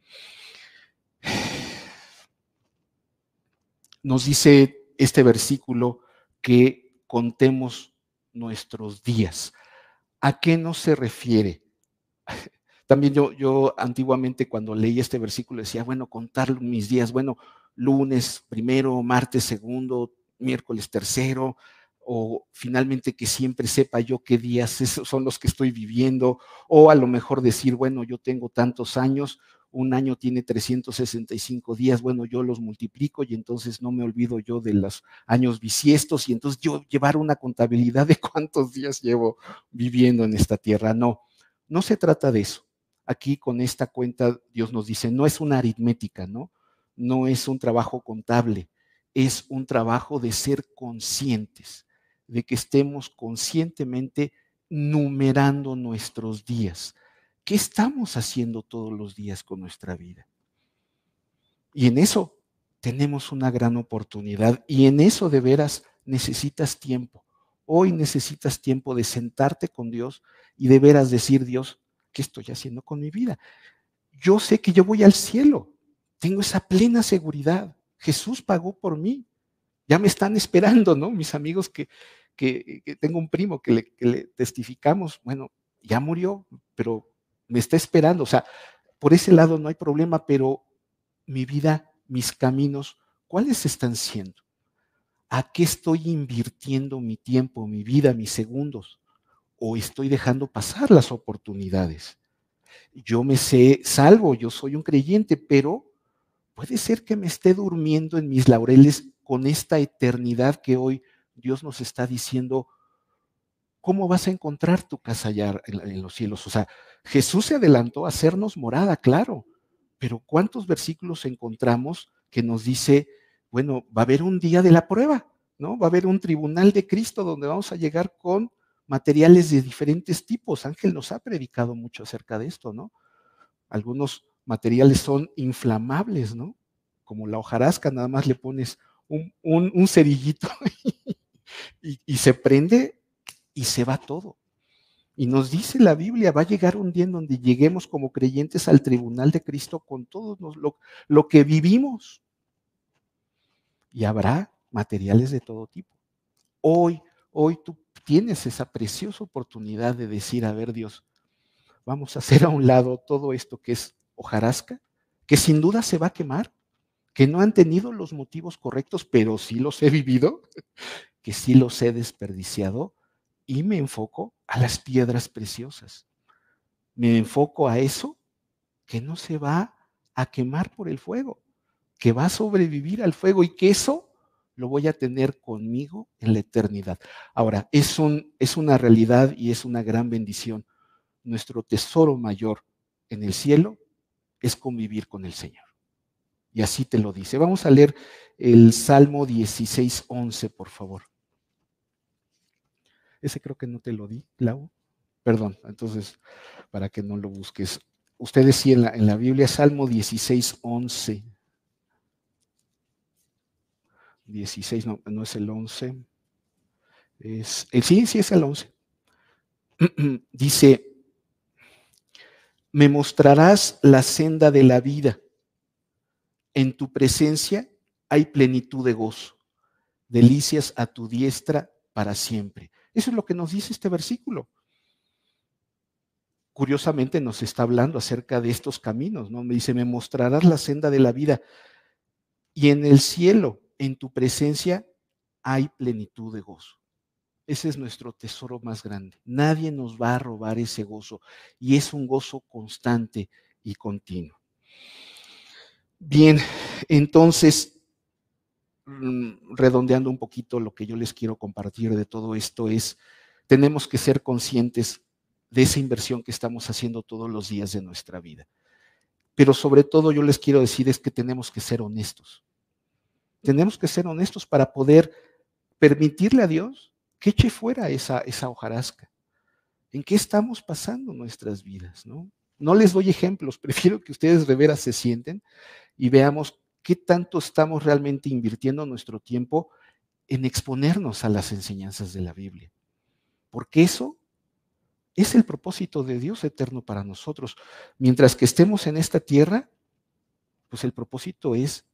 Nos dice este versículo que contemos nuestros días. ¿A qué no se refiere? También yo, yo antiguamente cuando leí este versículo decía, bueno, contar mis días, bueno, lunes primero, martes segundo, miércoles tercero, o finalmente que siempre sepa yo qué días son los que estoy viviendo, o a lo mejor decir, bueno, yo tengo tantos años, un año tiene 365 días, bueno, yo los multiplico y entonces no me olvido yo de los años bisiestos y entonces yo llevar una contabilidad de cuántos días llevo viviendo en esta tierra. No, no se trata de eso. Aquí con esta cuenta Dios nos dice, no es una aritmética, ¿no? No es un trabajo contable, es un trabajo de ser conscientes, de que estemos conscientemente numerando nuestros días ¿Qué estamos haciendo todos los días con nuestra vida? Y en eso tenemos una gran oportunidad y en eso de veras necesitas tiempo. Hoy necesitas tiempo de sentarte con Dios y de veras decir, Dios, ¿qué estoy haciendo con mi vida? Yo sé que yo voy al cielo. Tengo esa plena seguridad. Jesús pagó por mí. Ya me están esperando, ¿no? Mis amigos que, que, tengo un primo que le, que le testificamos, bueno, ya murió, pero me está esperando. O sea, por ese lado no hay problema, pero mi vida, mis caminos, ¿cuáles están siendo? ¿A qué estoy invirtiendo mi tiempo, mi vida, mis segundos? ¿O estoy dejando pasar las oportunidades? Yo me sé salvo, yo soy un creyente, pero puede ser que me esté durmiendo en mis laureles con esta eternidad que hoy Dios nos está diciendo, ¿cómo vas a encontrar tu casa allá en, los cielos? O sea, Jesús se adelantó a hacernos morada, claro, pero ¿cuántos versículos encontramos que nos dice, bueno, va a haber un día de la prueba, ¿no? Va a haber un tribunal de Cristo donde vamos a llegar con materiales de diferentes tipos. Ángel nos ha predicado mucho acerca de esto, ¿no? Algunos materiales son inflamables, ¿no? Como la hojarasca, nada más le pones un, cerillito y, y se prende y se va todo. Y nos dice la Biblia, va a llegar un día en donde lleguemos como creyentes al tribunal de Cristo con todo lo, lo, que vivimos. Y habrá materiales de todo tipo. Hoy, hoy tú tienes esa preciosa oportunidad de decir, a ver Dios, vamos a hacer a un lado todo esto que es hojarasca, que sin duda se va a quemar, que no han tenido los motivos correctos, pero sí los he vivido, que sí los he desperdiciado y me enfoco a las piedras preciosas. Me enfoco a eso que no se va a quemar por el fuego, que va a sobrevivir al fuego y que eso lo voy a tener conmigo en la eternidad. Ahora, es, un, es una realidad y es una gran bendición. Nuestro tesoro mayor en el cielo es convivir con el Señor. Y así te lo dice. Vamos a leer el Salmo 16, 11, por favor. Ese creo que no te lo di, Clau. Perdón, entonces, para que no lo busques. Ustedes sí en la, en la Biblia, Salmo 16, 11. 16, no, no es el 11. Es, el, sí, sí es el 11. Dice, me mostrarás la senda de la vida. En tu presencia hay plenitud de gozo, delicias a tu diestra para siempre. Eso es lo que nos dice este versículo. Curiosamente nos está hablando acerca de estos caminos, ¿no? Me dice, me mostrarás la senda de la vida y en el cielo, en tu presencia, hay plenitud de gozo. Ese es nuestro tesoro más grande. Nadie nos va a robar ese gozo y es un gozo constante y continuo. Bien, entonces Mm, redondeando un poquito lo que yo les quiero compartir de todo esto es, tenemos que ser conscientes de esa inversión que estamos haciendo todos los días de nuestra vida. Pero sobre todo yo les quiero decir es que tenemos que ser honestos. Tenemos que ser honestos para poder permitirle a Dios que eche fuera esa, esa hojarasca. ¿En qué estamos pasando nuestras vidas? ¿no? no les doy ejemplos, prefiero que ustedes de veras se sienten y veamos qué tanto estamos realmente invirtiendo nuestro tiempo en exponernos a las enseñanzas de la Biblia. Porque eso es el propósito de Dios eterno para nosotros. Mientras que estemos en esta tierra, pues el propósito es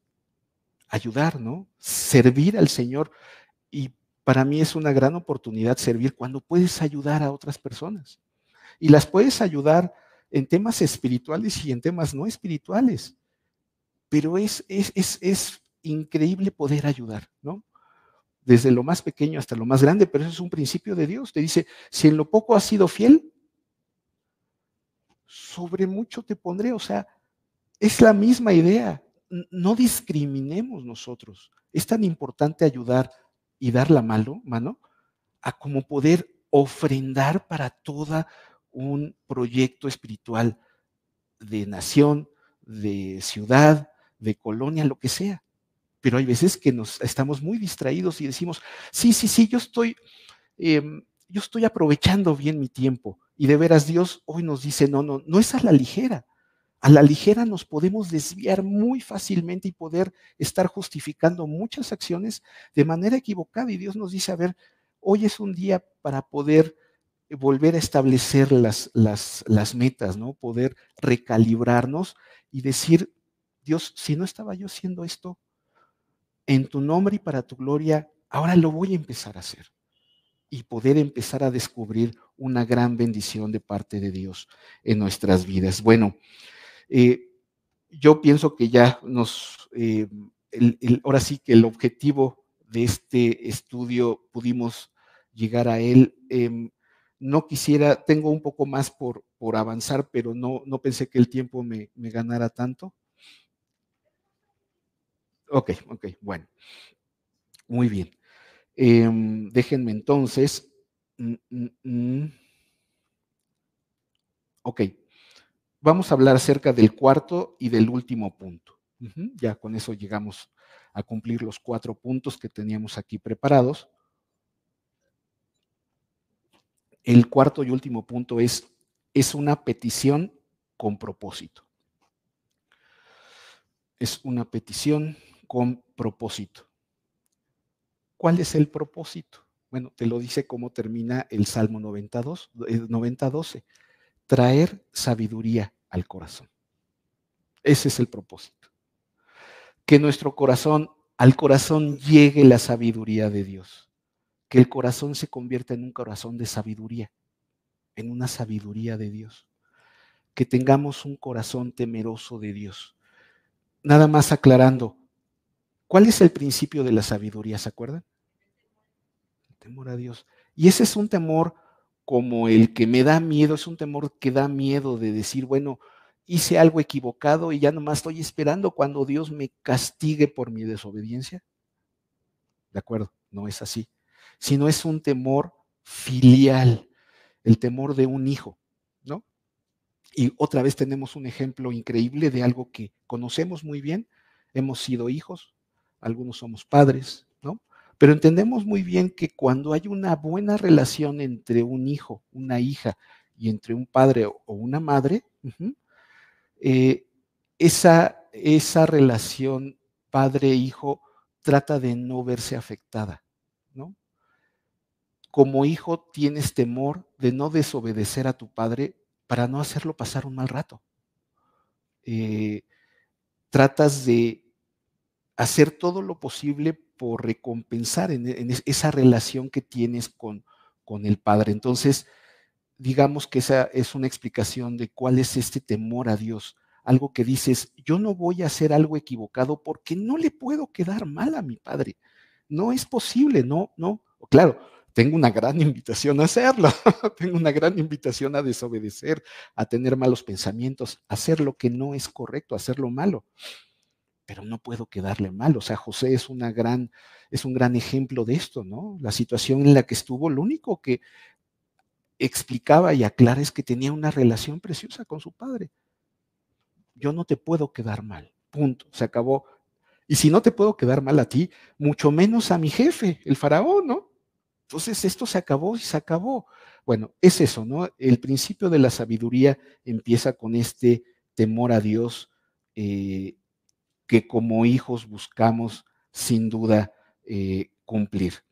ayudar, ¿no? Servir al Señor. Y para mí es una gran oportunidad servir cuando puedes ayudar a otras personas. Y las puedes ayudar en temas espirituales y en temas no espirituales pero es, es, es, increíble poder ayudar, ¿no? Desde lo más pequeño hasta lo más grande, pero eso es un principio de Dios. Te dice, si en lo poco has sido fiel, sobre mucho te pondré. O sea, es la misma idea. No discriminemos nosotros. Es tan importante ayudar y dar la mano, mano a como poder ofrendar para todo un proyecto espiritual de nación, de ciudad, de colonia, lo que sea. Pero hay veces que nos estamos muy distraídos y decimos, sí, sí, sí, yo estoy, em, yo estoy aprovechando bien mi tiempo. Y de veras Dios hoy nos dice, no, no, no es a la ligera. A la ligera nos podemos desviar muy fácilmente y poder estar justificando muchas acciones de manera equivocada. Y Dios nos dice, a ver, hoy es un día para poder volver a establecer las, las, las metas, ¿no? Poder recalibrarnos y decir, Dios, si no estaba yo haciendo esto en tu nombre y para tu gloria, ahora lo voy a empezar a hacer y poder empezar a descubrir una gran bendición de parte de Dios en nuestras vidas. Bueno, eh, yo pienso que ya nos, eh, ahora sí que el objetivo de este estudio pudimos llegar a él. Em, no quisiera, tengo un poco más por, por avanzar, pero no, no pensé que el tiempo me, me ganara tanto. Ok, ok, bueno. Muy bien. Em, déjenme entonces. Mm, mm, mm. Ok, vamos a hablar acerca del cuarto y del último punto. Ya con eso llegamos a cumplir los cuatro puntos que teníamos aquí preparados. El cuarto y último punto es, es una petición con propósito. Es una petición con propósito. ¿Cuál es el propósito? Bueno, te lo dice cómo termina el Salmo 92, 90, 12. Traer sabiduría al corazón. Ese es el propósito. Que nuestro corazón, al corazón llegue la sabiduría de Dios. Que el corazón se convierta en un corazón de sabiduría, en una sabiduría de Dios. Que tengamos un corazón temeroso de Dios. Nada más aclarando, ¿cuál es el principio de la sabiduría? ¿Se acuerdan? El temor a Dios. Y ese es un temor como el que me da miedo, es un temor que da miedo de decir, bueno, hice algo equivocado y ya nomás estoy esperando cuando Dios me castigue por mi desobediencia. De acuerdo, no es así, sino es un temor filial, el temor de un hijo, ¿no? Y otra vez tenemos un ejemplo increíble de algo que conocemos muy bien, hemos sido hijos, algunos somos padres, ¿no? Pero entendemos muy bien que cuando hay una buena relación entre un hijo, una hija y entre un padre o una madre, eh, esa, esa relación padre-hijo trata de no verse afectada, ¿no? Como hijo tienes temor de no desobedecer a tu padre para no hacerlo pasar un mal rato. Eh, tratas de hacer todo lo posible por recompensar en, esa relación que tienes con, con el padre. Entonces, digamos que esa es una explicación de cuál es este temor a Dios. Algo que dices, yo no voy a hacer algo equivocado porque no le puedo quedar mal a mi padre. No es posible, no, no. Claro, tengo una gran invitación a hacerlo. tengo una gran invitación a desobedecer, a tener malos pensamientos, a hacer lo que no es correcto, a hacer lo malo. Pero no puedo quedarle mal. O sea, José es una gran, es un gran ejemplo de esto, ¿no? La situación en la que estuvo, lo único que explicaba y aclara es que tenía una relación preciosa con su padre. Yo no te puedo quedar mal, punto, se acabó. Y si no te puedo quedar mal a ti, mucho menos a mi jefe, el faraón, ¿no? Entonces esto se acabó y se acabó. Bueno, es eso, ¿no? El principio de la sabiduría empieza con este temor a Dios eh, que como hijos buscamos sin duda eh, cumplir.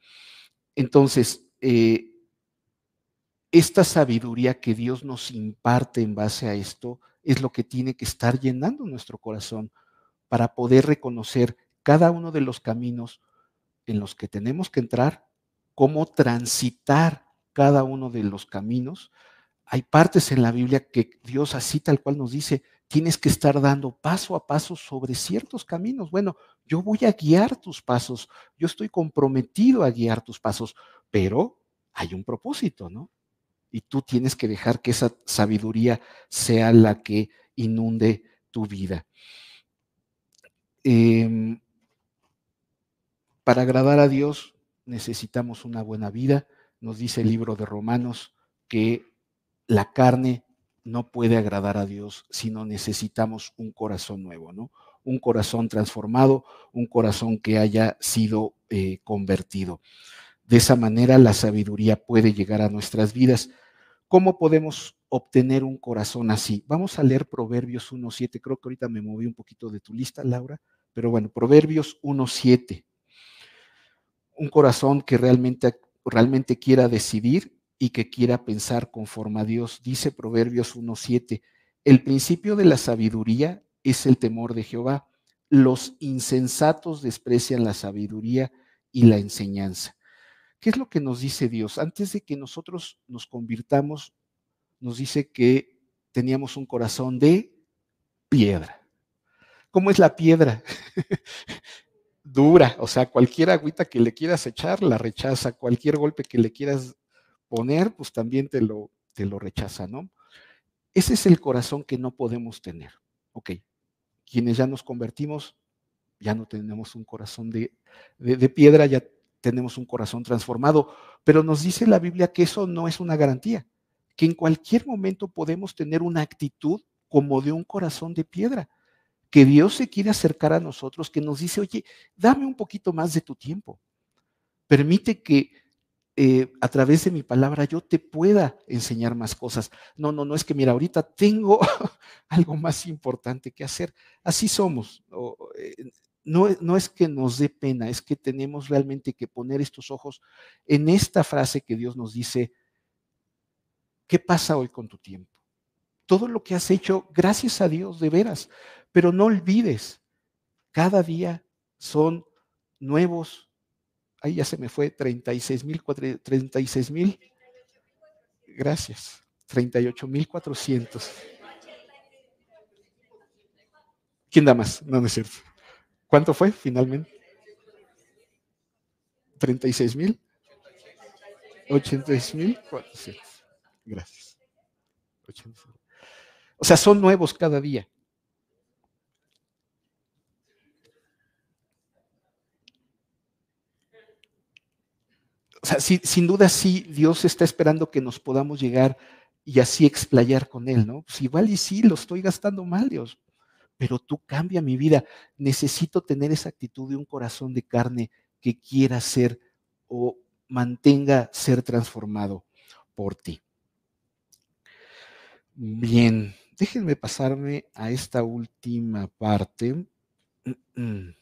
Entonces, eh, esta sabiduría que Dios nos imparte en base a esto es lo que tiene que estar llenando nuestro corazón para poder reconocer cada uno de los caminos en los que tenemos que entrar, cómo transitar cada uno de los caminos. Hay partes en la Biblia que Dios así tal cual nos dice, tienes que estar dando paso a paso sobre ciertos caminos. Bueno, yo voy a guiar tus pasos, yo estoy comprometido a guiar tus pasos, pero hay un propósito, ¿no? y tú tienes que dejar que esa sabiduría sea la que inunde tu vida. Em, para agradar a Dios necesitamos una buena vida. Nos dice el libro de Romanos que la carne no puede agradar a Dios, sino necesitamos un corazón nuevo, ¿no? Un corazón transformado, un corazón que haya sido eh, convertido. De esa manera la sabiduría puede llegar a nuestras vidas. ¿Cómo podemos obtener un corazón así? Vamos a leer Proverbios 1.7. Creo que ahorita me moví un poquito de tu lista, Laura, pero bueno, Proverbios 1.7. Un corazón que realmente, realmente quiera decidir y que quiera pensar conforme a Dios. Dice Proverbios 1.7, el principio de la sabiduría es el temor de Jehová. Los insensatos desprecian la sabiduría y la enseñanza. ¿Qué es lo que nos dice Dios? Antes de que nosotros nos convirtamos, nos dice que teníamos un corazón de piedra. ¿Cómo es la piedra? Dura, o sea, cualquier agüita que le quieras echar la rechaza, cualquier golpe que le quieras poner, pues también te lo, te lo rechaza, ¿no? Ese es el corazón que no podemos tener. Ok, quienes ya nos convertimos, ya no tenemos un corazón de, de, de piedra, ya tenemos un corazón transformado. Pero nos dice la Biblia que eso no es una garantía, que en cualquier momento podemos tener una actitud como de un corazón de piedra, que Dios se quiere acercar a nosotros, que nos dice, oye, dame un poquito más de tu tiempo. Permite que eh, a través de mi palabra yo te pueda enseñar más cosas. No, no, no es que, mira, ahorita tengo algo más importante que hacer. Así somos. Eh, no, no, es que nos dé pena, es que tenemos realmente que poner estos ojos en esta frase que Dios nos dice, ¿qué pasa hoy con tu tiempo? Todo lo que has hecho, gracias a Dios, de veras, pero no olvides, cada día son nuevos ahí ya se me fue, 36 mil, 36 mil, gracias, 38 mil 400. ¿Quién da más? No, no es cierto. ¿Cuánto fue finalmente? 36 mil. 86 mil 400. Gracias. O sea, son nuevos cada día. O sea, sin duda sí, Dios está esperando que nos podamos llegar y así explayar con Él, ¿no? Pues igual y sí, lo estoy gastando mal, Dios, pero tú cambia mi vida. Necesito tener esa actitud de un corazón de carne que quiera ser o mantenga ser transformado por ti. Bien, déjenme pasarme a esta última parte. Mm, mm.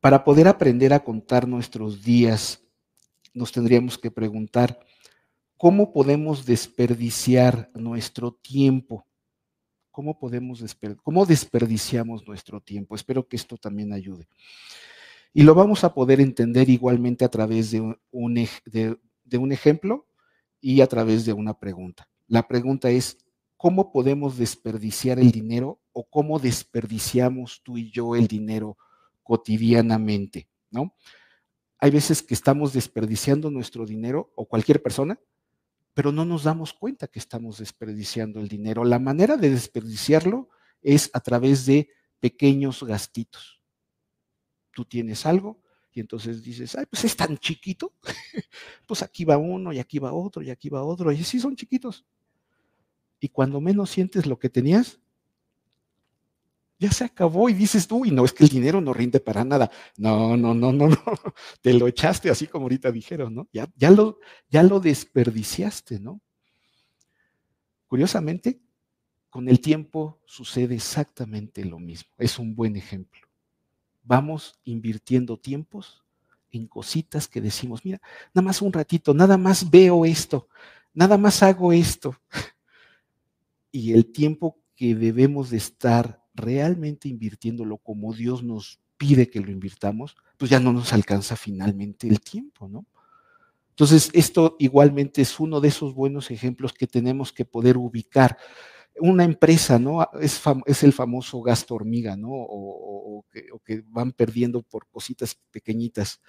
Para poder aprender a contar nuestros días, nos tendríamos que preguntar, ¿cómo podemos desperdiciar nuestro tiempo? ¿Cómo podemos cómo desperdiciamos nuestro tiempo? Espero que esto también ayude. Y lo vamos a poder entender igualmente a través de un, de un ejemplo y a través de una pregunta. La pregunta es, ¿cómo podemos desperdiciar el dinero o cómo desperdiciamos tú y yo el dinero cotidianamente, ¿no? Hay veces que estamos desperdiciando nuestro dinero o cualquier persona, pero no nos damos cuenta que estamos desperdiciando el dinero. La manera de desperdiciarlo es a través de pequeños gastitos. Tú tienes algo y entonces dices, ay, pues es tan chiquito, pues aquí va uno y aquí va otro y aquí va otro, y sí son chiquitos. Y cuando menos sientes lo que tenías, ya se acabó y dices, uy, no, es que el dinero no rinde para nada. No, no, no, no, no, te lo echaste así como ahorita dijeron, ¿no? Ya, ya, lo, ya lo desperdiciaste, ¿no? Curiosamente, con el tiempo sucede exactamente lo mismo. Es un buen ejemplo. Vamos invirtiendo tiempos en cositas que decimos, mira, nada más un ratito, nada más veo esto, nada más hago esto. Y el tiempo que debemos de estar realmente invirtiéndolo como Dios nos pide que lo invirtamos, pues ya no nos alcanza finalmente el tiempo, ¿no? Entonces, esto igualmente es uno de esos buenos ejemplos que tenemos que poder ubicar. Una empresa, ¿no? Es, es el famoso gasto hormiga, ¿no? O, o que van perdiendo por cositas pequeñitas.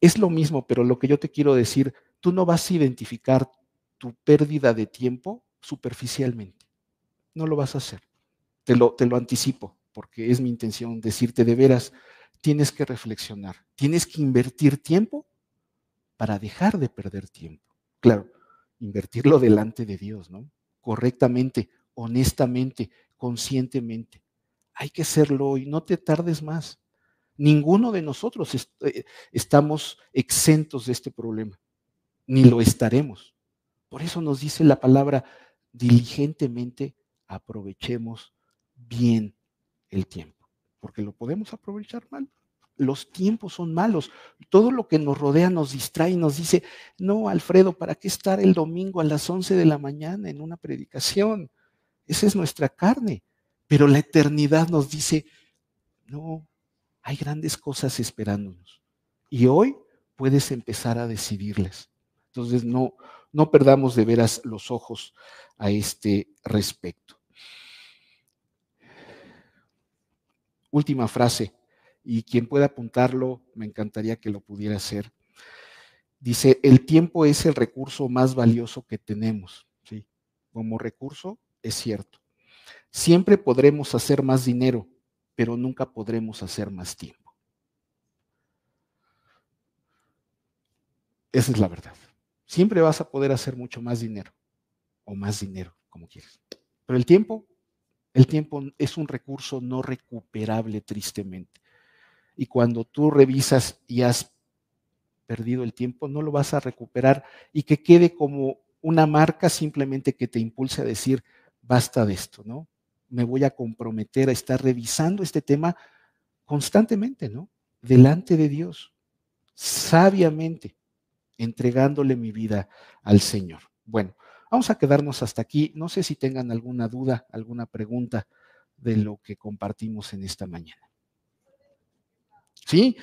Es lo mismo, pero lo que yo te quiero decir, tú no vas a identificar tu pérdida de tiempo superficialmente. No lo vas a hacer. Te lo, anticipo, porque es mi intención decirte de veras, tienes que reflexionar, tienes que invertir tiempo para dejar de perder tiempo. Claro, invertirlo delante de Dios, ¿no? Correctamente, honestamente, conscientemente. Hay que hacerlo hoy, no te tardes más. Ninguno de nosotros eh, estamos exentos de este problema, ni lo estaremos. Por eso nos dice la palabra, diligentemente aprovechemos bien el tiempo, porque lo podemos aprovechar mal. Los tiempos son malos. Todo lo que nos rodea nos distrae y nos dice, no, Alfredo, ¿para qué estar el domingo a las 11 de la mañana en una predicación? Esa es nuestra carne. Pero la eternidad nos dice, no, hay grandes cosas esperándonos. Y hoy puedes empezar a decidirles. Entonces, no, no perdamos de veras los ojos a este respecto. Última frase, y quien pueda apuntarlo, me encantaría que lo pudiera hacer. Dice, el tiempo es el recurso más valioso que tenemos. ¿sí? Como recurso, es cierto. Siempre podremos hacer más dinero, pero nunca podremos hacer más tiempo. Esa es la verdad. Siempre vas a poder hacer mucho más dinero o más dinero, como quieras. Pero el tiempo, el tiempo es un recurso no recuperable tristemente. Y cuando tú revisas y has perdido el tiempo, no lo vas a recuperar y que quede como una marca simplemente que te impulse a decir, basta de esto, ¿no? Me voy a comprometer a estar revisando este tema constantemente, ¿no? Delante de Dios, sabiamente, entregándole mi vida al Señor. Bueno, vamos a quedarnos hasta aquí. No sé si tengan alguna duda, alguna pregunta de lo que compartimos en esta mañana. ¿Sí?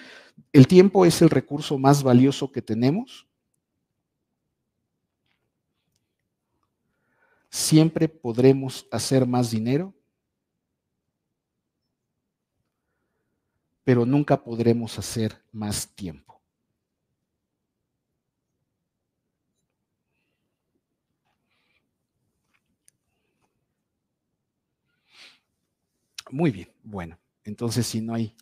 El tiempo es el recurso más valioso que tenemos. Siempre podremos hacer más dinero, pero nunca podremos hacer más tiempo. Muy bien, bueno, entonces si no hay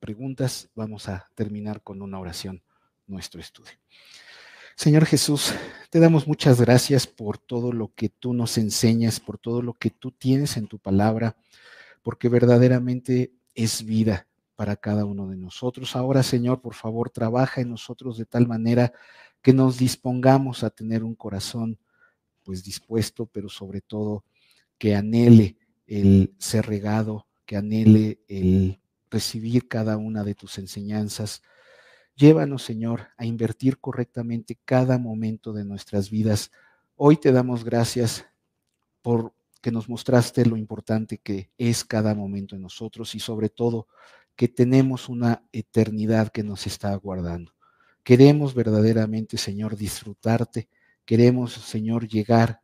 preguntas, vamos a terminar con una oración nuestro estudio. Señor Jesús, te damos muchas gracias por todo lo que tú nos enseñas, por todo lo que tú tienes en tu palabra, porque verdaderamente es vida para cada uno de nosotros. Ahora, Señor, por favor, trabaja en nosotros de tal manera que nos dispongamos a tener un corazón pues dispuesto, pero sobre todo que anhele el ser regado, que anhele el recibir cada una de tus enseñanzas. Llévanos, Señor, a invertir correctamente cada momento de nuestras vidas. Hoy te damos gracias por que nos mostraste lo importante que es cada momento en nosotros y sobre todo que tenemos una eternidad que nos está aguardando. Queremos verdaderamente, Señor, disfrutarte. Queremos, Señor, llegar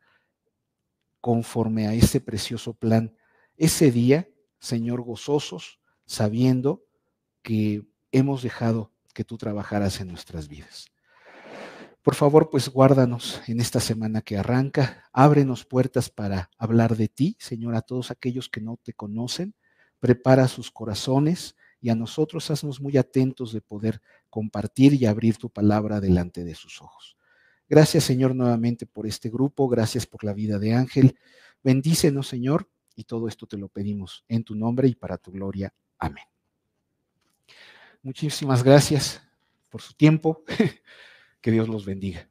conforme a ese precioso plan. Ese día, Señor, gozosos, sabiendo que hemos dejado que tú trabajaras en nuestras vidas. Por favor, pues guárdanos en esta semana que arranca, ábrenos puertas para hablar de ti, Señor, a todos aquellos que no te conocen, prepara sus corazones y a nosotros haznos muy atentos de poder compartir y abrir tu palabra delante de sus ojos. Gracias, Señor, nuevamente por este grupo, gracias por la vida de Ángel. Bendícenos, Señor, y todo esto te lo pedimos en tu nombre y para tu gloria. Amén. Muchísimas gracias por su tiempo. Que Dios los bendiga.